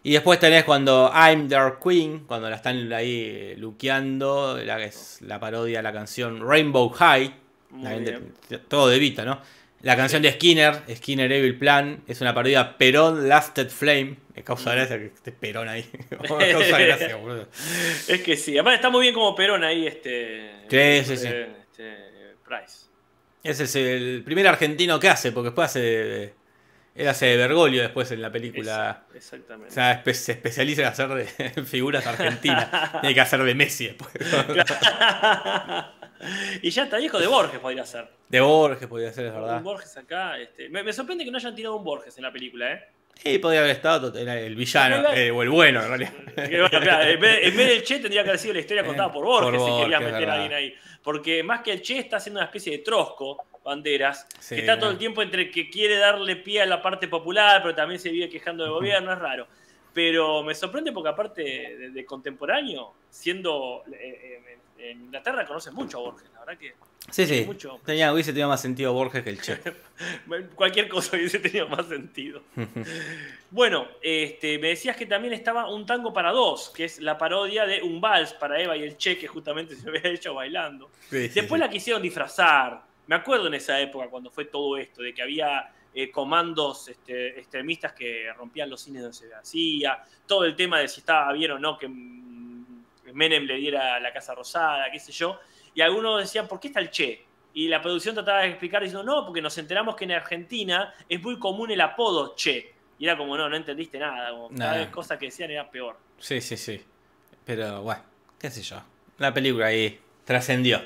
Y después tenés cuando I'm Their Queen, cuando la están ahí eh, luqueando, la que es la parodia de la canción Rainbow High, de- todo de Vita, ¿no? La canción de Skinner, Skinner Evil Plan, es una parodia Perón Lasted Flame. Me causa Mm. gracia que esté Perón ahí. Me causa gracia, boludo. Es que sí, además está muy bien como Perón ahí, este. Sí, sí, sí. eh, este, Price. Ese es el primer argentino que hace, porque después hace. Él hace de Bergoglio después en la película. Exactamente. O sea, espe- se especializa en hacer de figuras argentinas. Tiene que hacer de Messi después. y ya está viejo de Borges podría ser. De Borges podría ser, es verdad. Un Borges acá. Este, me, me sorprende que no hayan tirado un Borges en la película, ¿eh? Sí, podría haber estado el villano, eh, o el bueno en realidad. Que, bueno, claro, en, vez, en vez del Che tendría que haber sido la historia contada por Borges Por si querías meter a alguien ahí. Porque más que el Che está haciendo una especie de trosco, banderas, Sí, que está todo el tiempo entre que quiere darle pie a la parte popular, pero también se vive quejando del gobierno, es raro. Pero me sorprende porque aparte de, de contemporáneo, siendo eh, eh, en, Inglaterra conoces mucho a Borges, la verdad que Sí, sí. mucho. Tenía, hubiese tenido más sentido Borges que el Che. cualquier cosa hubiese tenido más sentido. Bueno, este, me decías que también estaba Un tango para dos, que es la parodia de Un vals para Eva y el Che, que justamente se había hecho bailando. Sí, Después sí. la quisieron disfrazar. Me acuerdo en esa época cuando fue todo esto, de que había eh, comandos este, extremistas que rompían los cines donde se hacía, todo el tema de si estaba bien o no que Menem le diera la Casa Rosada, qué sé yo, y algunos decían, ¿por qué está el Che? Y la producción trataba de explicar diciendo, no, porque nos enteramos que en Argentina es muy común el apodo Che. Y era como, no, no entendiste nada, como cada vez cosas que decían era peor. Sí, sí, sí. Pero bueno, qué sé yo. La película ahí trascendió.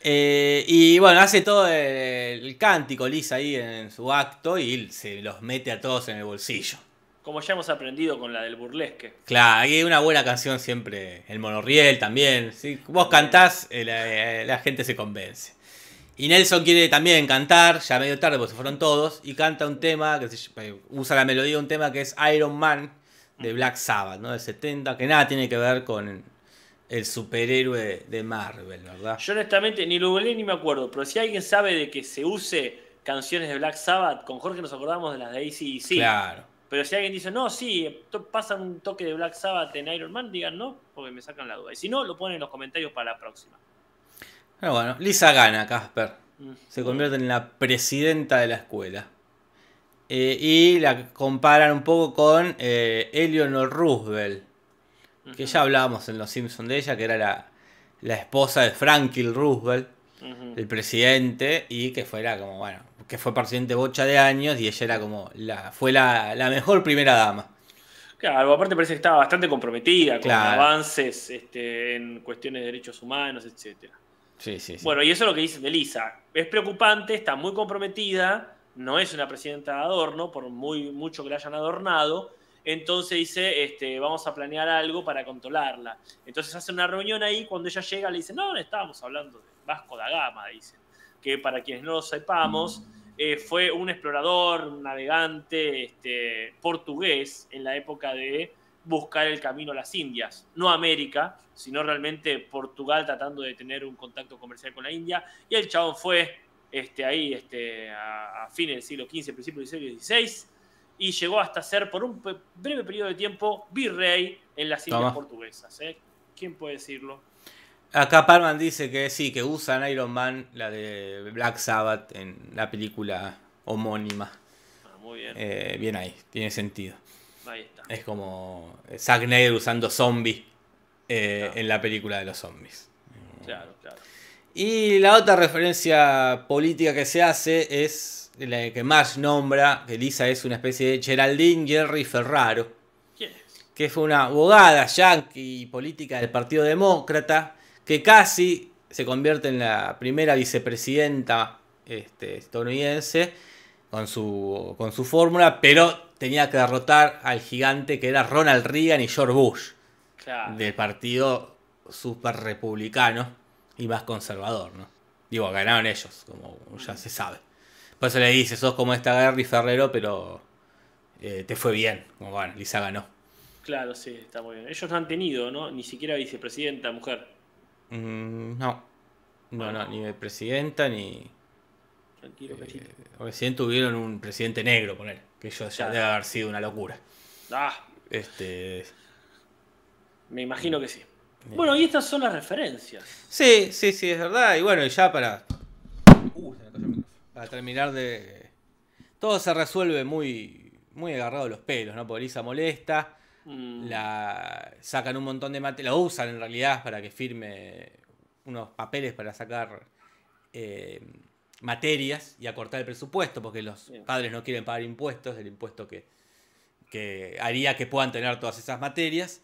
Eh, y bueno, hace todo el, el cántico Lisa ahí en su acto y se los mete a todos en el bolsillo. Como ya hemos aprendido con la del burlesque. Claro, hay una buena canción siempre, el monorriel también. Si vos cantás, eh, la, eh, la gente se convence. Y Nelson quiere también cantar, ya medio tarde porque se fueron todos, y canta un tema, que se- eh, usa la melodía de un tema que es Iron Man de Black Sabbath, ¿no? Del 70, que nada tiene que ver con el superhéroe de Marvel, ¿verdad? Yo honestamente ni lo googleé ni me acuerdo, pero si alguien sabe de que se use canciones de Black Sabbath, con Jorge nos acordamos de las de AC/DC. Claro. Pero si alguien dice, no, sí, pasa un toque de Black Sabbath en Iron Man, digan no, porque me sacan la duda. Y si no, lo ponen en los comentarios para la próxima. Pero bueno, Lisa gana, Casper. Mm. Se convierte en la presidenta de la escuela. Eh, y la comparan un poco con eh, Eleanor Roosevelt, que ya hablábamos en Los Simpsons de ella, que era la, la esposa de Franklin Roosevelt, el presidente, y que fuera como, bueno, que fue presidente bocha de años, y ella era como, la, fue la, la mejor primera dama. Claro, aparte parece que estaba bastante comprometida con avances este, en cuestiones de derechos humanos, etcétera. Sí, sí, sí. Bueno, y eso es lo que dicen de Lisa. Es preocupante, está muy comprometida, no es una presidenta de adorno, por muy mucho que la hayan adornado. Entonces dice, este, vamos a planear algo para controlarla. Entonces hace una reunión ahí, cuando ella llega le dicen, no, no estábamos hablando de Vasco da Gama, dicen. Que para quienes no lo sepamos, eh, fue un explorador, un navegante este, portugués en la época de buscar el camino a las Indias, no América, sino realmente Portugal tratando de tener un contacto comercial con la India. Y el chabón fue este, ahí este, a, a fines del siglo XV, principios del siglo XVI, y llegó hasta ser por un breve periodo de tiempo virrey en las Indias Toma. portuguesas. ¿eh? ¿Quién puede decirlo? Acá Parman dice que sí, que usan Iron Man, la de Black Sabbath, en la película homónima. Ah, muy bien, Eh, bien ahí, tiene sentido. ahí está. Es como Zack Snyder usando zombie eh, Claro. en la película de los zombies. Claro, claro. Y la otra referencia política que se hace es la que Marge nombra, que Lisa es una especie de Geraldine Jerry Ferraro, ¿Quién es? que fue una abogada yankee política del Partido Demócrata, que casi se convierte en la primera vicepresidenta este, estadounidense con su, con su fórmula, pero tenía que derrotar al gigante que era Ronald Reagan y George Bush, Claro. del partido super republicano y más conservador, ¿no? Digo, ganaron ellos, como ya se sabe. Por eso le dice, sos como esta Gary Ferrero, pero eh, te fue bien. Como bueno, Lisa ganó. Claro, sí, está muy bien. Ellos no han tenido, ¿no? Ni siquiera vicepresidenta mujer. Mm, no. No, Bueno. no, ni presidenta ni. Tranquilo. Eh, recién tuvieron un presidente negro, poner. Que eso ya Claro. debe haber sido una locura. Ah, Este. me imagino que sí. Bueno, y estas son las referencias. Sí, sí, sí, es verdad. Y bueno, y ya para. Uh, se me cayó el micrófono. Para terminar de. Todo se resuelve muy. Muy agarrado de los pelos, ¿no? Porque Lisa molesta. Mm, La sacan un montón de materias. La usan en realidad para que firme unos papeles para sacar eh, materias y acortar el presupuesto, porque los Bien. padres no quieren pagar impuestos, el impuesto que, que haría que puedan tener todas esas materias.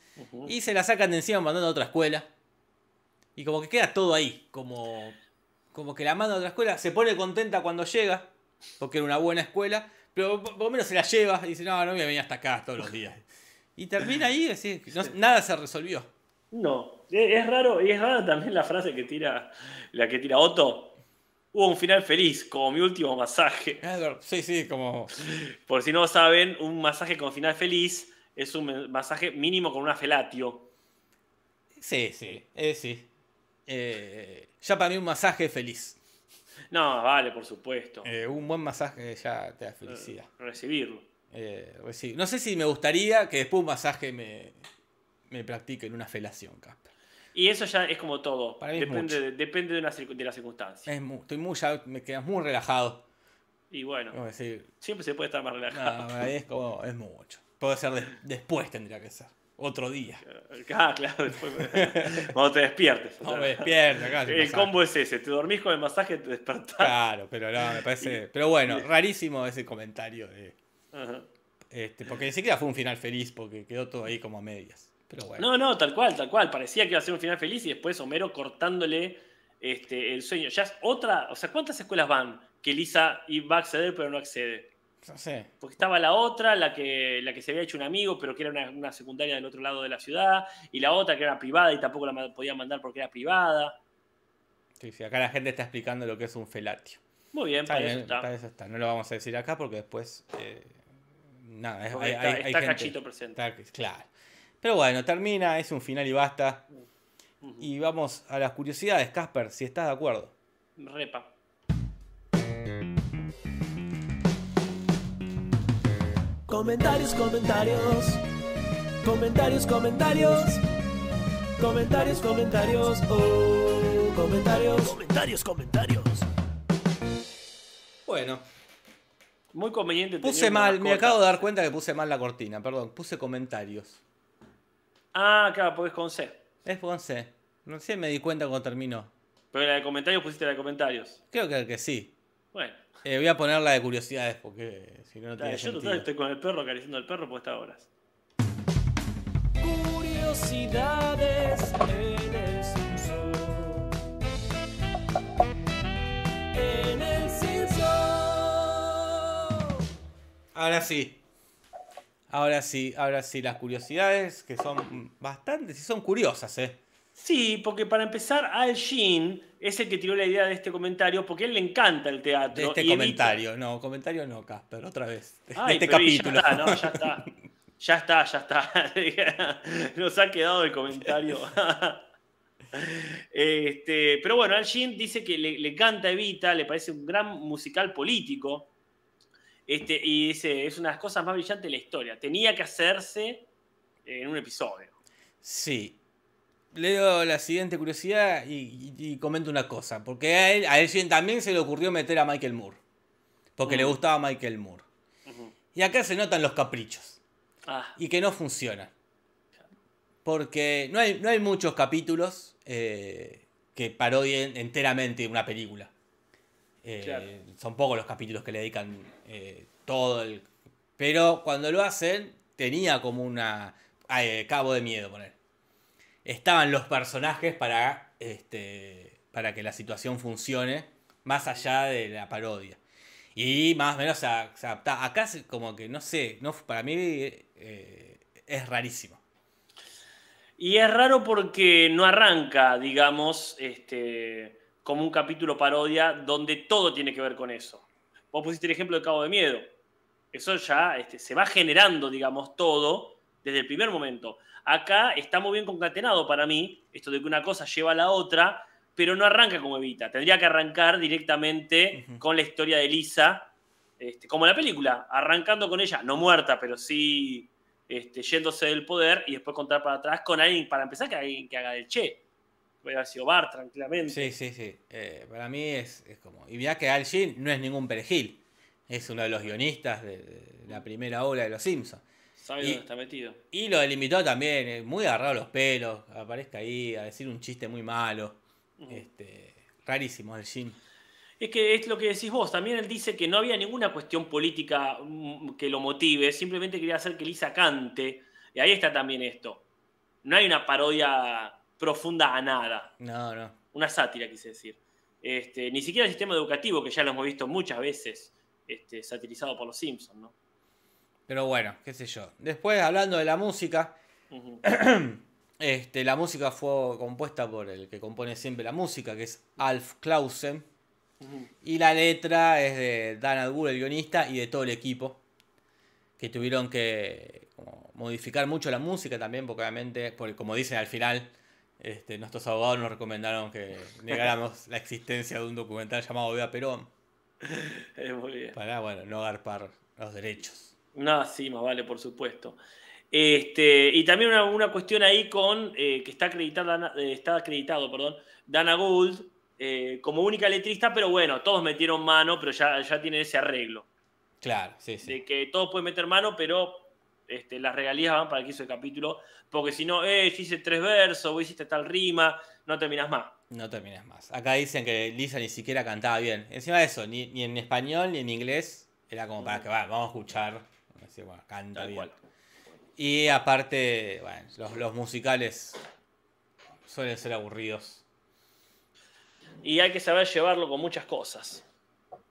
Y se la sacan de encima mandando a otra escuela. Y como que queda todo ahí. Como, como que la mandan a otra escuela. Se pone contenta cuando llega. Porque era una buena escuela. Pero por lo menos se la lleva. Y dice, no, no voy a venir hasta acá todos los días. Y termina ahí. Así, que no- nada se resolvió. No, es es raro, y es rara también la frase que tira, la que tira Otto. Hubo un final feliz, como mi último masaje. Sí, sí, como... Por si no saben, un masaje con final feliz es un masaje mínimo con una felatio. Sí, sí, eh, sí. Eh, ya para mí un masaje feliz. No, vale, por supuesto. Eh, un buen masaje ya te da felicidad. Recibirlo. Eh, reci- no sé si me gustaría que después un masaje me, me practiquen una felación, Casper. Y eso ya es como todo. Para mí es depende de, depende de, una. Es estoy muy, ya me quedas muy relajado. Y bueno, decir, siempre se puede estar más relajado. no, es como, es mucho. Puede ser des- después tendría que ser. Otro día. Ah, claro, después, cuando te despiertes. o No sea, me despierto sin el combo es ese, te dormís con el masaje, te despertás. Claro, pero no, me parece. Pero bueno, rarísimo ese comentario de. Ajá. Este, porque ni siquiera fue un final feliz, porque quedó todo ahí como a medias. Pero bueno. No, no, tal cual, tal cual. Parecía que iba a ser un final feliz y después Homero cortándole este, el sueño. Ya es otra, o sea, ¿cuántas escuelas van que Lisa va a acceder pero no accede? No sé. Porque estaba la otra, la que, la que se había hecho un amigo, pero que era una, una secundaria del otro lado de la ciudad, y la otra que era privada y tampoco la podía mandar porque era privada. Sí, sí, acá la gente está explicando lo que es un felatio. Muy bien, Está para bien, eso está. para eso está. No lo vamos a decir acá porque después. eh, nada, está, hay- hay está gente- Cachito presente. está- claro. Pero bueno, termina, es un final y basta. Ujú. Y vamos a las curiosidades, Casper, si estás de acuerdo. Repa. Comentarios, comentarios. Comentarios, comentarios. Comentarios, comentarios. Oh, comentarios. Comentarios, comentarios. Bueno, Muy conveniente. tener puse mal, me acabo de dar cuenta que puse mal la cortina, perdón, puse comentarios. Ah, claro, porque es con C. Es con C. No sé, me di cuenta cuando terminó. Pero la de comentarios pusiste la de comentarios. Creo que, que sí. Bueno, Eh, voy a poner la de curiosidades porque si no, no dale, tiene yo total estoy con el perro acariciando al perro por estas horas. Curiosidades en el Ahora sí. Ahora sí, ahora sí, las curiosidades que son bastantes y son curiosas, ¿eh? Sí, porque para empezar, Al Jean es el que tiró la idea de este comentario porque a él le encanta el teatro. De este y evita- comentario. No, comentario no, Casper, otra vez. De, Ay, este capítulo. Ya está, no, ya está. Ya está, ya está. Nos ha quedado el comentario. Este, pero bueno, Al Jean dice que le, le canta Evita, le parece un gran musical político. Este, y dice, es una de las cosas más brillantes de la historia. Tenía que hacerse en un episodio. Sí. Leo la siguiente curiosidad y, y- y comento una cosa. Porque a él, a él también se le ocurrió meter a Michael Moore. Porque le gustaba Michael Moore. Y acá se notan los caprichos. Ah, y que no funciona. Porque no hay, no hay muchos capítulos eh, que parodien enteramente una película. Eh, Claro. Son pocos los capítulos que le dedican eh, todo el... Pero cuando lo hacen, tenía como una... eh, cabo de miedo, poner. Estaban los personajes para, este, para que la situación funcione más allá de la parodia. Y más o menos se, adapta. Acá como que no sé, no, para mí es rarísimo. Y es raro porque no arranca, digamos, este, como un capítulo parodia donde todo tiene que ver con eso. Vos pusiste el ejemplo de Cabo de Miedo. Eso ya este, se va generando, digamos, todo desde el primer momento. Acá está muy bien concatenado para mí, esto de que una cosa lleva a la otra, pero no arranca como Evita. Tendría que arrancar directamente con la historia de Lisa, este, como la película, arrancando con ella, no muerta, pero sí este, yéndose del poder y después contar para atrás con alguien, para empezar, que alguien que haga del Che. Puede haber sido Bart, tranquilamente. Sí, sí, sí. Eh, para mí es, es como. Y mirá que Al Jean no es ningún perejil. Es uno de los guionistas de, de la primera obra de Los Simpsons. Sabe Y- dónde está metido. Y lo del invitado también, eh, muy agarrado a los pelos. Aparezca ahí a decir un chiste muy malo. Este, rarísimo Al Jean. Es que es lo que decís vos. También él dice que no había ninguna cuestión política mm, que lo motive, simplemente quería hacer que Lisa cante. Y ahí está también esto. No hay una parodia profunda a nada. No, no. Una sátira, quise decir. Este, ni siquiera el sistema educativo, que ya lo hemos visto muchas veces este, satirizado por los Simpsons, ¿no? Pero bueno, qué sé yo. Después, hablando de la música, este, la música fue compuesta por el que compone siempre la música, que es Alf Clausen. Y la letra es de Dan Adwood, el guionista, y de todo el equipo. Que tuvieron que como, modificar mucho la música también, porque obviamente, porque como dicen al final, este, nuestros abogados nos recomendaron que negáramos la existencia de un documental llamado Viva Perón, muy bien. para bueno, no agarpar los derechos. No, sí, más vale, por supuesto. Este, y también una, una cuestión ahí con eh, que está acreditado, Dana- eh, está acreditado perdón, Dana Gould, eh, como única letrista, pero bueno, todos metieron mano, pero ya, ya tienen ese arreglo. Claro, sí, sí. De que todos pueden meter mano, pero este, las regalías van para el que hizo el capítulo, porque si no, eh, yo hice tres versos, vos hiciste tal rima, no terminas más. No terminas más. Acá dicen que Lisa ni siquiera cantaba bien. Encima de eso, ni, ni en español ni en inglés, era como para que va, vamos a escuchar. Así, bueno, canta Tal bien. cual. Y aparte, bueno, los, los musicales suelen ser aburridos. Y hay que saber llevarlo con muchas cosas.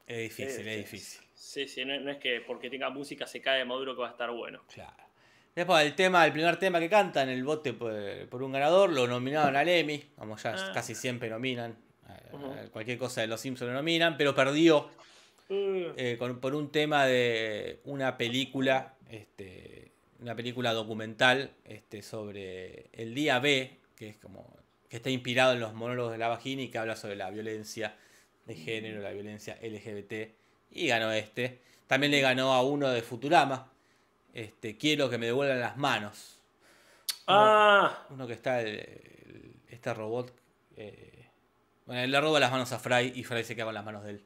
Es difícil, es difícil. Sí, sí, no, no es que porque tenga música se cae de maduro que va a estar bueno. Claro. Después, el tema, el primer tema que cantan, el bote por, por un ganador, lo nominaron al Emmy. Como ya Ah. casi siempre nominan. eh. Cualquier cosa de los Simpsons lo nominan, pero perdió Uh, eh, con- por un tema de una película, este, una película documental este, sobre el día B, que es como que está inspirado en los monólogos de la vagina y que habla sobre la violencia de género, la violencia LGBT, y ganó este. También le ganó a uno de Futurama, este, quiero que me devuelvan las manos. Ah, Uno que está el- el- este robot, eh, bueno, le roba las manos a Fry y Fry se queda con las manos de él.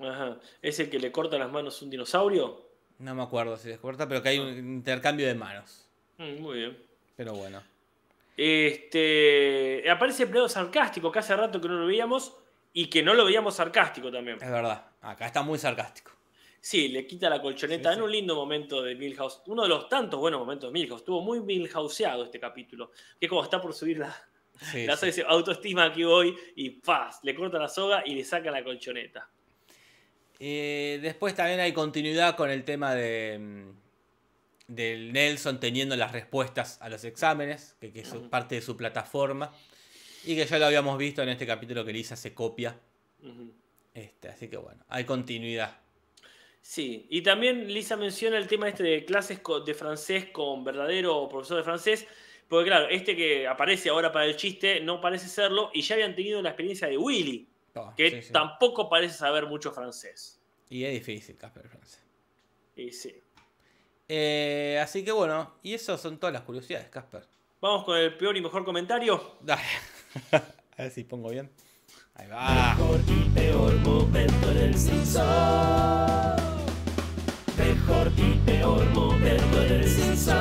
ajá. ¿Es el que le corta las manos a un dinosaurio? No me acuerdo si les corta, pero que hay un intercambio de manos. Mm, muy bien. Pero bueno. Este, aparece empleado sarcástico, que hace rato que no lo veíamos y que no lo veíamos sarcástico también. Es verdad. Acá está muy sarcástico. Sí, le quita la colchoneta Sí, sí. en un lindo momento de Milhouse. Uno de los tantos buenos momentos de Milhouse. Estuvo muy Milhouseado este capítulo. Que es como está por subir la, Sí, la autoestima aquí hoy y ¡paz! Le corta la soga y le saca la colchoneta. Eh, después también hay continuidad con el tema de mm, del Nelson teniendo las respuestas a los exámenes, que, que es parte de su plataforma. Y que ya lo habíamos visto en este capítulo que Lisa se copia. Ujú. Este, así que bueno, hay continuidad. Sí, y también Lisa menciona el tema este de clases de francés con verdadero profesor de francés, porque claro, este que aparece ahora para el chiste no parece serlo, y ya habían tenido la experiencia de Willy, Oh, que sí, sí. tampoco parece saber mucho francés. Y es difícil, Casper Francés. Y sí. Eh, así que bueno, y eso son todas las curiosidades, Casper. Vamos con el peor y mejor comentario. Dale. A ver si pongo bien. Ahí va. Mejor y peor momento del Simpson. Mejor y peor momento del Simpson.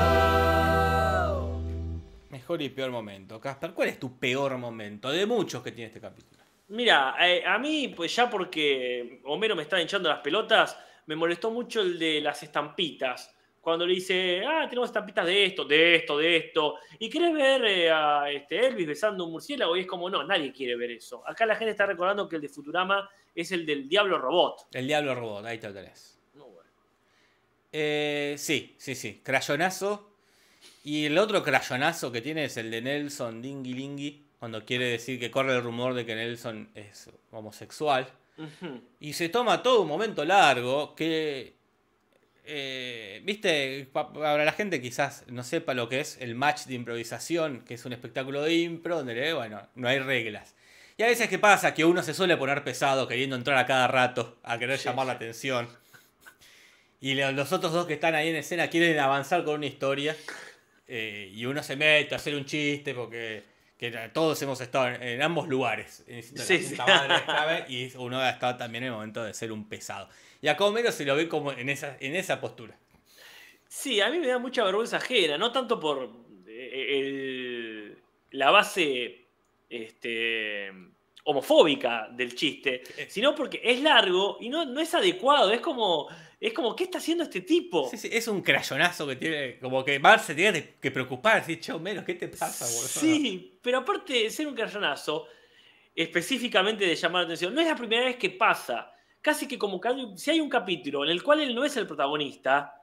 Mejor y peor momento. Casper, ¿cuál es tu peor momento? De muchos que tiene este capítulo. Mira, eh, a mí, pues ya porque Homero me está hinchando las pelotas, me molestó mucho el de las estampitas. Cuando le dice, ah, tenemos estampitas de esto, de esto, de esto. Y querés ver eh, a este, Elvis besando un murciélago y es como, no, nadie quiere ver eso. Acá la gente está recordando que el de Futurama es el del Diablo Robot. El Diablo Robot, ahí te lo tenés. No, bueno. Eh, sí, sí, sí. Crayonazo. Y el otro crayonazo que tiene es el de Nelson Dingy Lingy. Cuando quiere decir que corre el rumor de que Nelson es homosexual. Ujú. Y se toma todo un momento largo que. Eh, Viste, Pa- para la gente quizás no sepa lo que es el match de improvisación, que es un espectáculo de impro donde, eh, bueno, no hay reglas. Y a veces, ¿qué pasa? Que uno se suele poner pesado queriendo entrar a cada rato a querer Sí. llamar la atención. Y lo- los otros dos que están ahí en escena quieren avanzar con una historia. eh, y uno se mete a hacer un chiste porque que todos hemos estado en, en ambos lugares. En Sí, la sí. madre y uno ha estado también en el momento de ser un pesado. Y a Homero se lo ve como en esa, en esa postura. Sí, a mí me da mucha vergüenza ajena, no tanto por eh, el- la base este, homofóbica del chiste, sino porque es largo y no, no es adecuado, es como, es como, ¿qué está haciendo este tipo? Sí, sí, es un crayonazo que tiene, como que Bart se tiene que preocupar, decir, Homero, ¿qué te pasa, boludo? Sí, pero aparte de ser un crayonazo, específicamente de llamar la atención, no es la primera vez que pasa. Casi que como que hay- si hay un capítulo en el cual él no es el protagonista,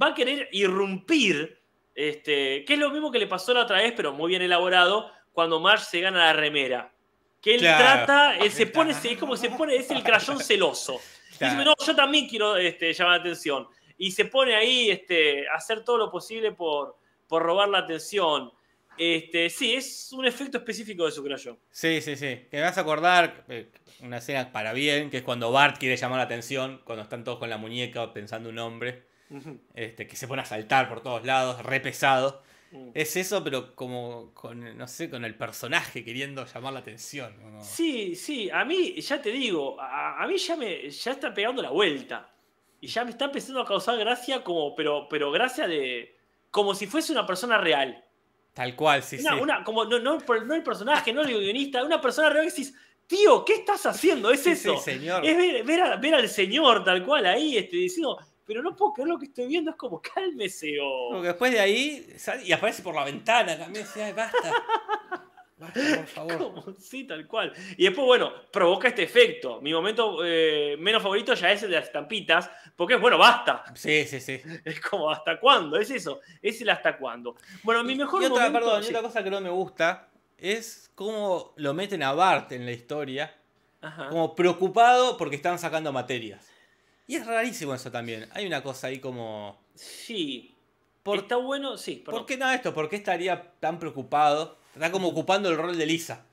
va a querer irrumpir, este, que es lo mismo que le pasó la otra vez, pero muy bien elaborado, cuando Marge se gana la remera. Que él Claro. trata, él se pone, es como se pone, es el crayón celoso. Claro. Dice, no, yo también quiero este, llamar la atención. Y se pone ahí este, a hacer todo lo posible por, por robar la atención. Este, sí, es un efecto específico de su crayón. Sí, sí, sí. Que me vas a acordar eh, una escena para bien, que es cuando Bart quiere llamar la atención, cuando están todos con la muñeca pensando un hombre, este, que se pone a saltar por todos lados, re pesado. Mm. Es eso, pero como con, no sé, con el personaje queriendo llamar la atención. ¿no? Sí, sí, a mí, ya te digo, a, a mí ya me ya está pegando la vuelta. Y ya me está empezando a causar gracia como, pero, pero gracia de. como si fuese una persona real. Tal cual, sí, Una, sí. una- como, no, no, no el personaje, no el guionista, una persona real que decís, tío, ¿qué estás haciendo? Es Sí, sí, eso. señor. Es ver, ver a- ver al señor tal cual ahí, este, diciendo, pero no puedo creer lo que estoy viendo, es como cálmese o. Porque después de ahí sale y aparece por la ventana también. "Ay, basta. Por favor. Sí, tal cual. Y después, bueno, provoca este efecto. Mi momento eh, menos favorito ya es el de las estampitas, porque es, bueno, basta. Sí, sí, sí. Es como, ¿hasta cuándo? Es eso, es el hasta cuándo. Bueno, mi mejor y otra, momento... perdón, y otra cosa que no me gusta es cómo lo meten a Bart en la historia. Ajá. Como preocupado porque están sacando materias. Y es rarísimo eso también. Hay una cosa ahí como. Sí. ¿Por, Está bueno, sí. perdón. ¿por qué no esto? ¿Por qué estaría tan preocupado? Está como ocupando el rol de Lisa.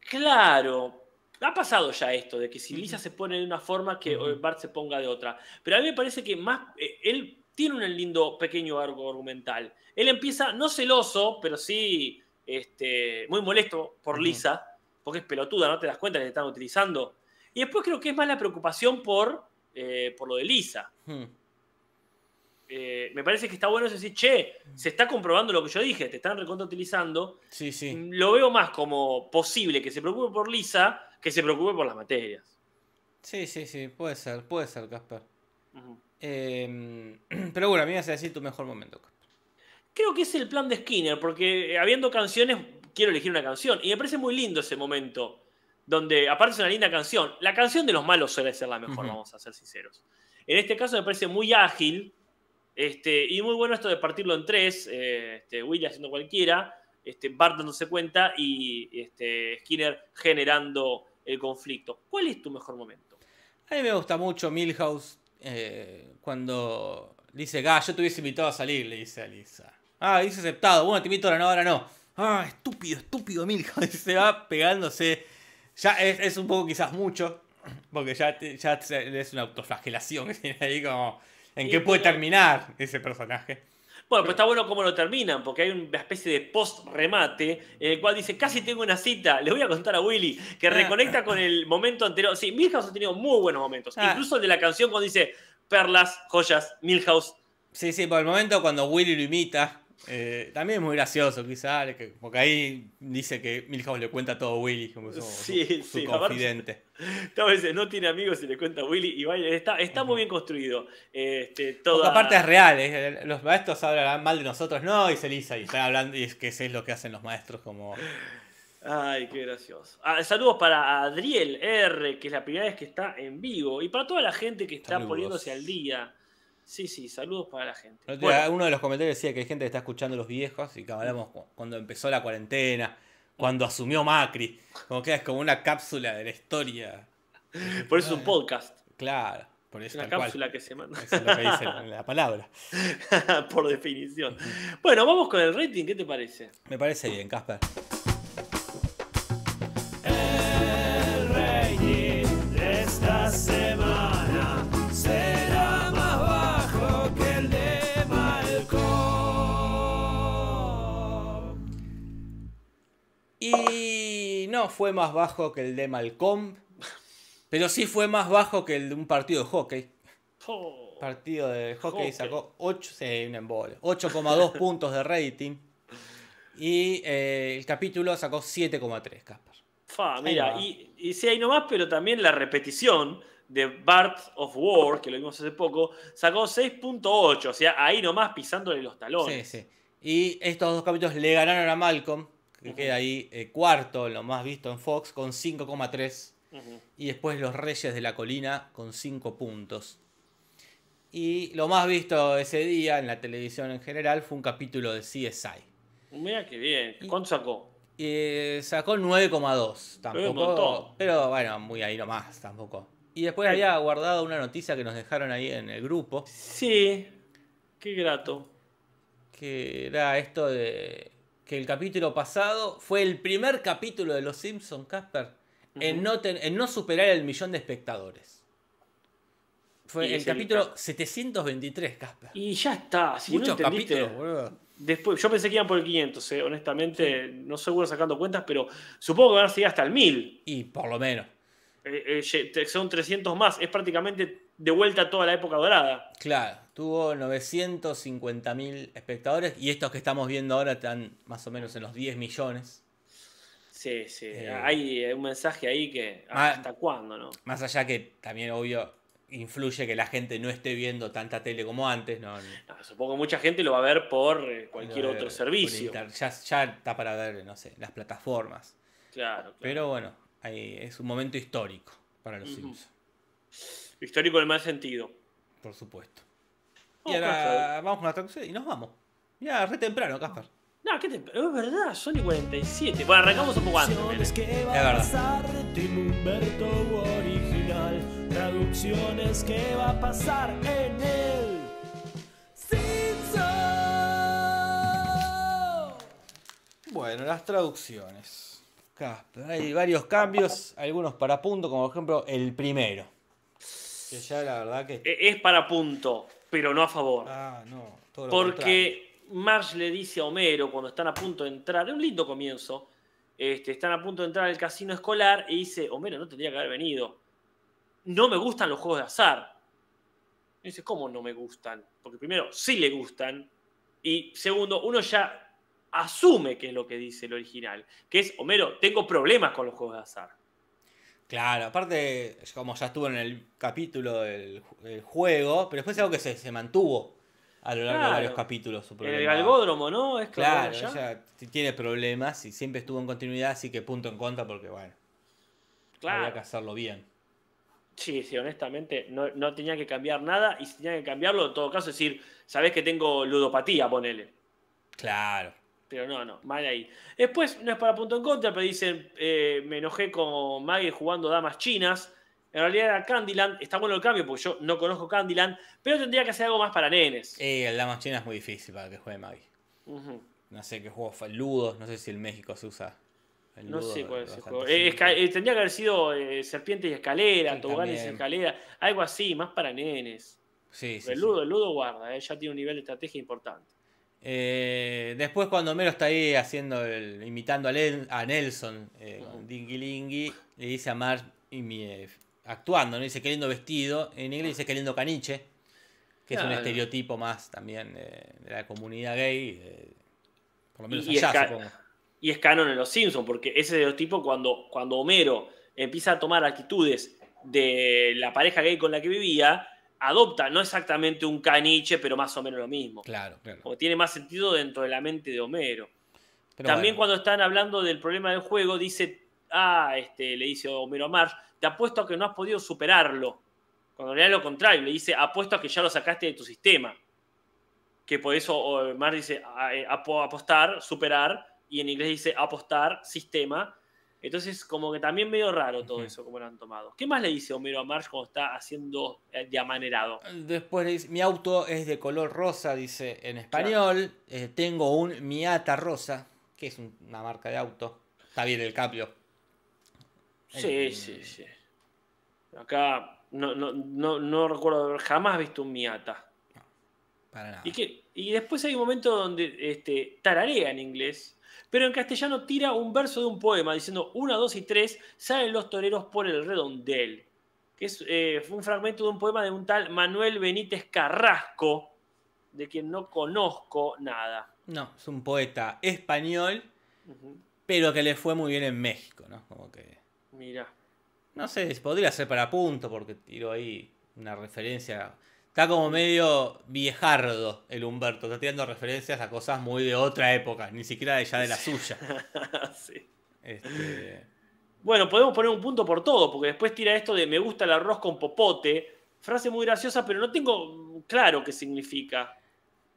Claro. Ha pasado ya esto, de que si Lisa se pone de una forma, que. Bart se ponga de otra. Pero a mí me parece que más. eh, él tiene un lindo pequeño arco argumental. Él empieza, no celoso, pero sí este, muy molesto por. Lisa, porque es pelotuda, no te das cuenta que te están utilizando. Y después creo que es más la preocupación por, eh, por lo de Lisa. Hmm. Eh, me parece que está bueno decir, che, se está comprobando lo que yo dije, te están recontra utilizando. Sí, sí. Lo veo más como posible que se preocupe por Lisa que se preocupe por las materias. Sí, sí, sí. Puede ser, puede ser, Casper. Eh, pero bueno, a mí me vas a decir tu mejor momento, Casper. Creo que es el plan de Skinner, porque eh, habiendo canciones, quiero elegir una canción. Y me parece muy lindo ese momento, donde aparte es una linda canción. La canción de los malos suele ser la mejor, vamos a ser sinceros. En este caso me parece muy ágil este, y muy bueno esto de partirlo en tres, eh, este, Willy haciendo cualquiera, este, Bart dándose cuenta y este, Skinner generando el conflicto. ¿Cuál es tu mejor momento? A mí me gusta mucho Milhouse eh, cuando dice, ah, yo te hubiese invitado a salir, le dice a Lisa. Ah, dice aceptado, bueno, te invito ahora no, ahora no. Ah, estúpido, estúpido Milhouse. Se va pegándose. Ya es, es un poco quizás mucho, porque ya, ya es una autoflagelación que tiene ahí como... ¿En qué puede terminar ese personaje? Bueno, pues está bueno cómo lo terminan, porque hay una especie de post-remate en el cual dice, casi tengo una cita, le voy a contar a Willy, que Ah. reconecta con el momento anterior. Sí, Milhouse ha tenido muy buenos momentos. Ah. Incluso el de la canción cuando dice, perlas, joyas, Milhouse. Sí, sí, por el momento cuando Willy lo imita, eh, también es muy gracioso quizás, que- porque ahí dice que Milhouse le cuenta todo a Willy, como su, Sí, su- su sí, confidente. A veces no tiene amigos y le cuenta a Willy y baila. Está, está muy bien construido. Este, toda... Porque aparte es real, eh, los maestros hablan mal de nosotros, no, dice Lisa, y están hablando, y es que eso es lo que hacen los maestros, como... Ay, qué gracioso. Ah, saludos para Adriel R, que es la primera vez que está en vivo. Y para toda la gente que está Saludos. poniéndose al día. Sí, sí, saludos para la gente. Bueno, Uno de los comentarios decía que hay gente que está escuchando los viejos y que hablamos cu- cuando empezó la cuarentena, cuando asumió Macri, como que es como una cápsula de la historia. por eso es un podcast. Claro, por Es eso una cápsula cual. que se manda. Eso es lo que dice la palabra. por definición. Bueno, vamos con el rating, ¿qué te parece? Me parece bien, Casper. No fue más bajo que el de Malcolm, pero sí fue más bajo que el de un partido de hockey. Oh, Partido de hockey, Hockey. sacó 8, sí, un embole, 8,2 puntos de rating. Y eh, el capítulo sacó 7,3, Casper. fa, Ahí mira, y, y sí hay nomás, pero también la repetición de Bart of War, que lo vimos hace poco, sacó 6.8, o sea, ahí nomás pisándole los Sí, talones. sí. Y estos dos capítulos le ganaron a Malcolm, que queda ahí eh, cuarto, lo más visto en Fox, con 5,3. Ujú. Y después Los Reyes de la Colina con 5 puntos. Y lo más visto ese día en la televisión en general fue un capítulo de CSI. Mira qué bien. ¿Cuánto sacó? Y sacó 9,2. un Tampoco. montón. Pero bueno, muy ahí nomás, tampoco. Y después Eh. había guardado una noticia que nos dejaron ahí en el grupo. Sí, qué grato. Que era esto de. Que el capítulo pasado fue el primer capítulo de Los Simpsons, Casper. En, Ujú. no ten- en no superar el millón de espectadores. Fue el el capítulo cap- 723, Casper. Y ya está. Si no Muchos entendiste- capítulos, boludo. Después, yo pensé que iban por el 500, eh, honestamente, no bueno sacando cuentas, pero supongo que van a seguir hasta el 1000. Y por lo menos. Eh, eh, son 300 más, es prácticamente de vuelta a toda la época dorada. Claro, tuvo 950.000 espectadores y estos que estamos viendo ahora están más o menos en los 10 millones. Sí, sí, Eh, hay un mensaje ahí que Ah, hasta cuándo, ¿no? Más allá que también, obvio, influye que la gente no esté viendo tanta tele como antes. No, No, supongo que mucha gente lo va a ver por eh, cualquier otro servicio. Ya, ya está para ver, no sé, las plataformas. Claro, claro. Pero bueno, ahí es un momento histórico para los Ujú. Simpsons, Histórico en el mal sentido. por supuesto. Oh, y ahora vamos con la traducción y nos vamos. Ya, re temprano, Caspar. No, ¿qué te... Es verdad, Sony 47. Bueno, arrancamos un poco antes. Traducciones nene. que va Es a verdad. pasar de Tim Humberto original. Traducciones que va a pasar en el. Bueno, las traducciones. Casper, hay varios cambios, algunos para punto, como por ejemplo el primero. Que ya la verdad que. E- Es para punto, pero no a favor. Ah, no. todo lo contrario. Porque Marge le dice a Homero cuando están a punto de entrar, es un lindo comienzo, este, están a punto de entrar al casino escolar y dice, Homero no tendría que haber venido. No me gustan los juegos de azar. Y dice, ¿cómo no me gustan? Porque primero, sí le gustan. Y segundo, uno ya asume que es lo que dice el original. Que es, Homero, tengo problemas con los juegos de azar. Claro, aparte, como ya estuvo en el capítulo del, juego, pero después es algo que se, se mantuvo a lo largo Claro. de varios capítulos. su En el galgódromo, ¿no? Es Claro, allá. ella tiene problemas y siempre estuvo en continuidad, así que punto en contra porque, bueno, Claro. había que hacerlo bien. Sí, sí, honestamente no, no tenía que cambiar nada y si tenía que cambiarlo, en todo caso, decir, sabés que tengo ludopatía, ponele. Claro. Pero no, no, mal ahí. Después, no es para punto en contra, pero dicen, eh, me enojé con Maggie jugando damas chinas. En realidad era Candyland, está bueno el cambio porque yo no conozco Candyland, pero tendría que hacer algo más para nenes. Eh, el Damas China es muy difícil para que juegue Maggie. No sé qué juego fue. Ludo, no sé si en México se usa. el No Ludo, sé cuál es el juego. Eh, eh, tendría que haber sido serpientes y escalera, Sí, toboganes y escalera, algo así, más para nenes. Sí, sí, el, ludo, el ludo guarda, ya tiene un nivel de estrategia importante. Eh, después cuando Homero está ahí haciendo el, imitando a, Len- a Nelson, eh, Dingy Lingy, le dice a Marge, y mi, eh, actuando, ¿no? Dice qué lindo vestido. En inglés dice qué lindo caniche. Que es un estereotipo más también de, de la comunidad gay. eh, por lo menos Y- allá, es supongo. Y es canon en Los Simpsons, porque ese estereotipo cuando, cuando Homero empieza a tomar actitudes de la pareja gay con la que vivía, adopta no exactamente un caniche, pero más o menos lo mismo. Claro, claro. Como tiene más sentido dentro de la mente de Homero. Pero También bueno, cuando están hablando del problema del juego, dice, ah, este, le dice Homero a Marge, te apuesto a que no has podido superarlo. Cuando en realidad lo contrario, le dice, apuesto a que ya lo sacaste de tu sistema. Que por eso o, Marge dice eh, apo- apostar, superar, y en inglés dice apostar, sistema. Entonces, como que también medio raro todo eso, como lo han tomado. ¿Qué más le dice Homero a Marge cuando está haciendo eh, de amanerado? Después le dice, mi auto es de color rosa, dice en español. Eh, tengo un Miata rosa, que es un- una marca de auto. Está bien el cambio. Sí, El- sí, sí. Acá no, no, no, no recuerdo haber jamás visto un Miata. Para nada. Y, que, y después hay un momento donde este, tararea en inglés, pero en castellano tira un verso de un poema diciendo 1, 2 y 3 salen los toreros por el redondel. Que es eh, fue un fragmento de un poema de un tal Manuel Benítez Carrasco, de quien no conozco nada. No, es un poeta español, pero que le fue muy bien en México, ¿no? Como que. Mira. No sé, podría ser para punto, porque tiró ahí una referencia. Está como medio viejardo el Humberto, está tirando referencias a cosas muy de otra época, ni siquiera de ya de la suya. Sí. Este, Bueno, podemos poner un punto por todo, porque después tira esto de me gusta el arroz con popote. Frase muy graciosa, pero no tengo claro qué significa.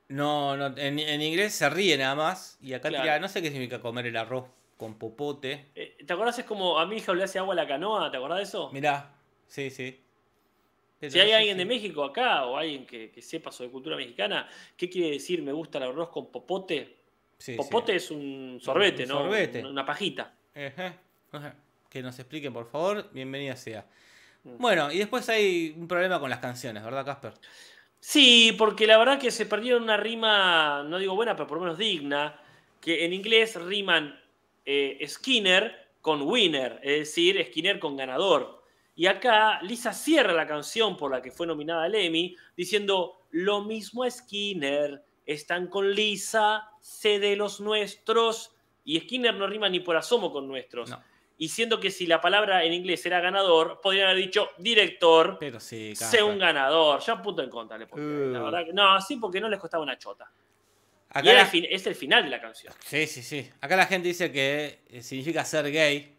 no, no, en, en inglés se ríe nada más, y acá Claro. tira, no sé qué significa comer el arroz con popote. Eh, ¿Te acordás? Es como a mi hija le hace agua a la canoa, ¿te acordás de eso? Mirá, sí, sí. Pero Si hay alguien de México acá o alguien que, que sepa sobre cultura mexicana, ¿qué quiere decir me gusta el arroz con popote? sí, sí. Popote es un sorbete, Un ¿no? sorbete. Una, pajita. Ajá. Que nos expliquen, por favor. Bienvenida sea. Mm. Bueno, y después hay un problema con las canciones, ¿verdad, Casper? Sí, porque la verdad que se perdieron una rima, no digo buena, pero por lo menos digna, que en inglés riman eh, Skinner con winner, es decir, Skinner con ganador. Y acá Lisa cierra la canción por la que fue nominada al Emmy diciendo, lo mismo Skinner, están con Lisa, sé de los nuestros. Y Skinner no rima ni por asomo con nuestros. No. Y siendo que si la palabra en inglés era ganador, podrían haber dicho director, Pero sí, sé un ganador. Ya punto en contra le Uh. la verdad que- no, sí, porque no les costaba una chota. Y Acá la- es el final de la canción. Sí, sí, sí. Acá la gente dice que eh, significa ser gay,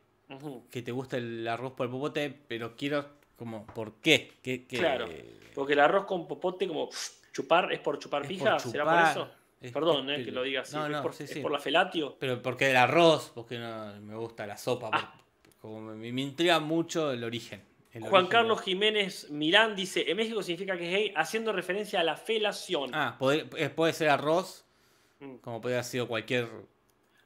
Que te gusta el arroz por el popote, pero quiero como, ¿por qué? ¿Qué, qué- Claro. Porque el arroz con popote, como chupar, es por chupar Es pija, por ¿será por eso? es- Perdón, es eh, que lo diga así. No, ¿Es, no, por, sí, es por la felatio? Pero porque el arroz, porque no me gusta la sopa. Ah. porque- como me, me intriga mucho el origen. Juan Carlos de- Jiménez Milán dice, en México significa que es gay, haciendo referencia a la felación. Ah, puede, eh, puede ser arroz, Mm, como puede haber sido cualquier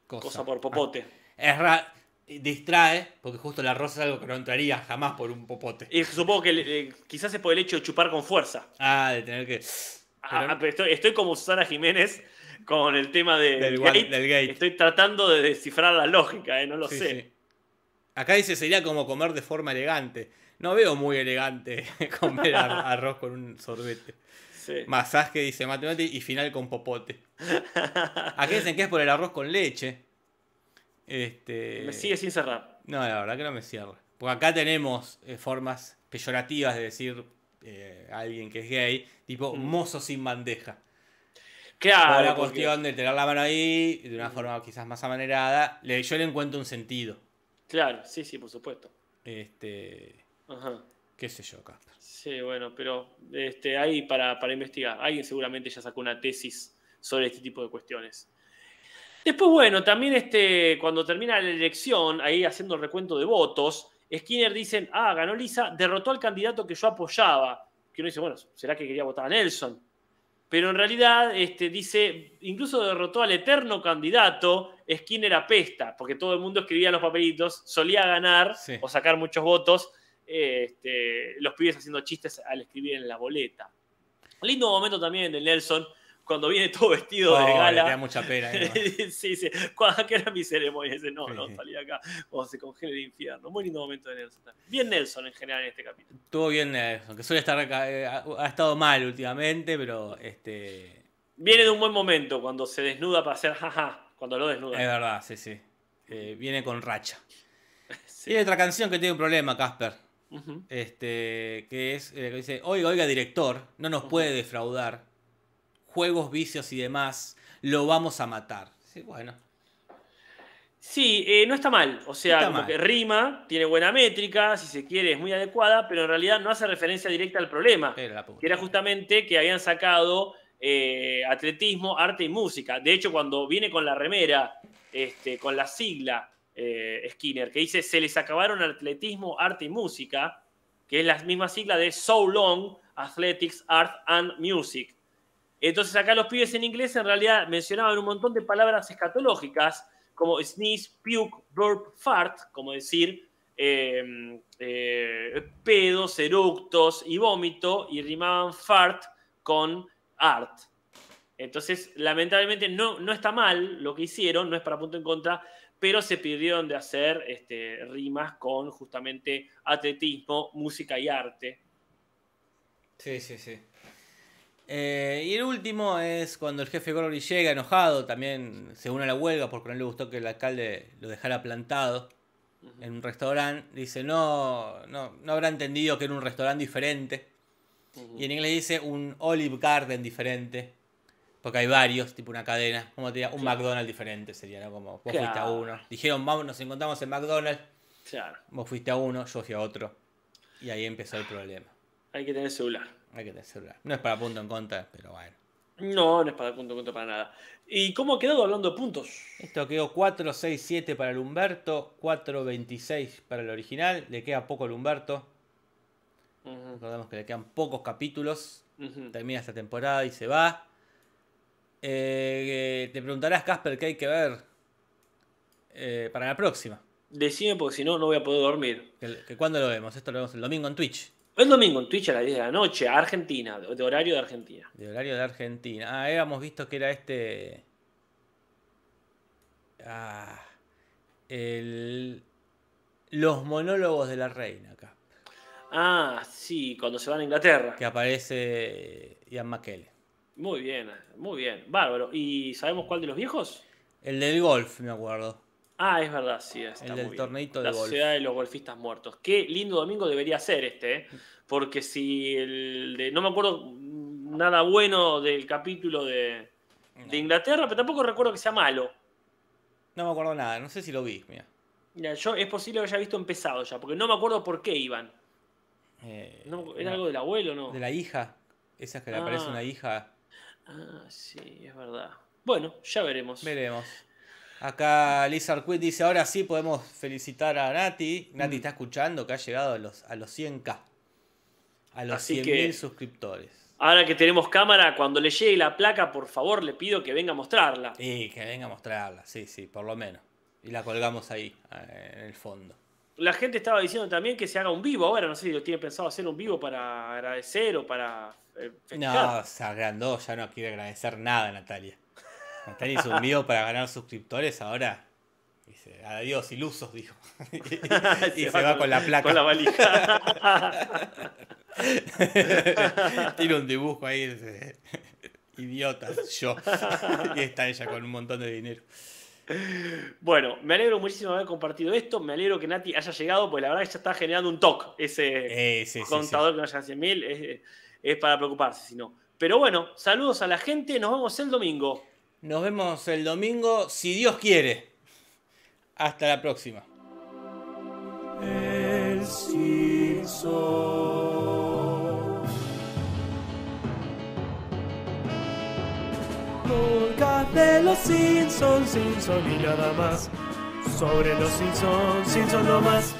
cosa. cosa por popote. Ah, es ra- distrae, porque justo el arroz es algo que no entraría jamás por un popote. Y supongo que eh, quizás es por el hecho de chupar con fuerza. Ah, de tener que. Ah, Pero- pero estoy, estoy como Susana Jiménez con el tema de- Del gate. del gate. Estoy tratando de descifrar la lógica, eh, no lo Sí, sé. sí. Acá dice sería como comer de forma elegante. No veo muy elegante comer ar- arroz con un sorbete. Sí. Masaje dice matemática y final con popote. Acá dicen que es por el arroz con leche. Este. Me sigue sin cerrar. No, la verdad que no me cierra. Porque acá tenemos eh, formas peyorativas de decir eh, a alguien que es gay, tipo Mm. mozo sin bandeja. Claro. Por la porque- cuestión de tener la mano ahí, de una forma quizás más amanerada, le, yo le encuentro un sentido. Claro, sí, sí, por supuesto. Este. Ajá. qué sé yo, Casper. Sí, bueno, pero este, ahí para, para investigar. Alguien seguramente ya sacó una tesis sobre este tipo de cuestiones. Después, bueno, también este, cuando termina la elección, ahí haciendo el recuento de votos, Skinner dicen, ah, ganó Lisa, derrotó al candidato que yo apoyaba. Que uno dice, bueno, ¿será que quería votar a Nelson? Pero en realidad este, dice, incluso derrotó al eterno candidato, Skinner apesta, porque todo el mundo escribía los papelitos, solía ganar Sí. o sacar muchos votos, este, los pibes haciendo chistes al escribir en la boleta. Lindo momento también de Nelson, cuando viene todo vestido de Oh, le da gala. mucha pena. ¿eh? sí, sí. ¿Cuándo que era mi ceremonia? Dice, no, no, salí acá cuando se congela el infierno. Muy lindo momento de Nelson. Bien Nelson en general en este capítulo. Estuvo bien, eh, aunque suele estar acá, eh, ha, ha estado mal últimamente, pero este. Viene de un buen momento cuando se desnuda para hacer jaja, cuando lo Es desnuda. verdad, sí, sí. Eh, viene con racha. Sí. Y hay otra canción que tiene un problema, Casper. Este, que es eh, que dice, oiga, oiga, director, no nos puede defraudar. Juegos, vicios y demás, lo vamos a matar. Sí, bueno. Sí, eh, no está mal. O sea, No está como mal. que rima, tiene buena métrica, si se quiere es muy adecuada, pero en realidad no hace referencia directa al problema. Que era justamente que habían sacado eh, atletismo, arte y música. De hecho, cuando viene con la remera, este, con la sigla eh, Skinner, que dice se les acabaron atletismo, arte y música, que es la misma sigla de So Long, Athletics, Art and Music. Entonces acá los pibes en inglés en realidad mencionaban un montón de palabras escatológicas, como sneeze, puke, burp, fart, como decir eh, eh, pedos, eructos y vómito, y rimaban fart con art. Entonces, lamentablemente no, no está mal lo que hicieron, no es para punto en contra, pero se pidieron de hacer este, rimas con justamente atletismo, música y arte. Sí, sí, sí. Eh, y el último es cuando el jefe Gorgory llega enojado, también se une a la huelga porque no le gustó que el alcalde lo dejara plantado en un restaurante. Dice, no, no, no habrá entendido que era un restaurante diferente. Y en inglés dice un Olive Garden diferente. Porque hay varios, tipo una cadena. Como te diría, un Claro. McDonald's diferente sería, ¿no? Como vos Claro. fuiste a uno. Dijeron, vamos, nos encontramos en McDonald's. Claro, Vos fuiste a uno, yo fui a otro. Y ahí empezó el problema. hay que tener celular. Hay que tener celular. No es para punto en contra, pero bueno. No, no es para punto en contra para nada. ¿Y cómo ha quedado hablando de puntos? Esto quedó 4-6-7 para el Humberto, 4-26 para el original. Le queda poco al Humberto. Recordemos que le quedan pocos capítulos. Termina esta temporada y se va. Eh, te preguntarás, Casper, qué hay que ver eh, para la próxima. Decime porque si no, no voy a poder dormir. Que, que ¿Cuándo lo vemos? Esto lo vemos el domingo en Twitch. El domingo en Twitch a las 10 de la noche, a Argentina, de de horario de Argentina. De horario de Argentina. Ah, habíamos visto que era este. Ah. El. Los monólogos de la reina acá. Ah, sí, cuando se van a Inglaterra. Que aparece Ian McKellen. Muy bien, muy bien. Bárbaro. ¿Y sabemos cuál de los viejos? El del golf, me acuerdo. Ah, es verdad, sí. Está El muy del bien. torneito de La golf. Sociedad de los Golfistas Muertos. Qué lindo domingo debería ser este, ¿eh? Porque si el de. No me acuerdo nada bueno del capítulo de, de Inglaterra, pero tampoco recuerdo que sea malo. No me acuerdo nada, no sé si lo vi, mira. Mira, yo es posible que haya visto empezado ya, porque no me acuerdo por qué iban. Eh, No, ¿Era no, algo del abuelo no? de la hija. Esa es que le Ah. aparece una hija. Ah, sí, es verdad. Bueno, ya veremos. Veremos. Acá Lizard Quinn dice, ahora sí podemos felicitar a Nati. Mm. Nati está escuchando que ha llegado a los, a los 100k. A los Así 100.000 que- suscriptores. Ahora que tenemos cámara, cuando le llegue la placa, por favor, le pido que venga a mostrarla. Y que venga a mostrarla, sí, sí, por lo menos. Y la colgamos ahí, eh, en el fondo. La gente estaba diciendo también que se haga un vivo ahora. No sé si lo tiene pensado hacer un vivo para agradecer o para eh. No, se agrandó, ya no quiere agradecer nada, Natalia. Natalia hizo un video para ganar suscriptores, ahora dice, adiós, ilusos, dijo. y se, va, con la placa. Con la valija. Tiene un dibujo ahí, dice, idiotas, yo. y está ella con un montón de dinero. bueno, me alegro muchísimo de haber compartido esto. Me alegro que Nati haya llegado, pues la verdad que ya está generando un toque. Ese Eh, sí, sí, sí. contador que no haya 100.000 es, es para preocuparse, si no. Pero bueno, saludos a la gente. Nos vemos el domingo. Nos vemos el domingo, si Dios quiere. Hasta la próxima. El Simpson. Podcast de los Simpsons, Simpson y nada más. Sobre los Simpsons, Simpson no más.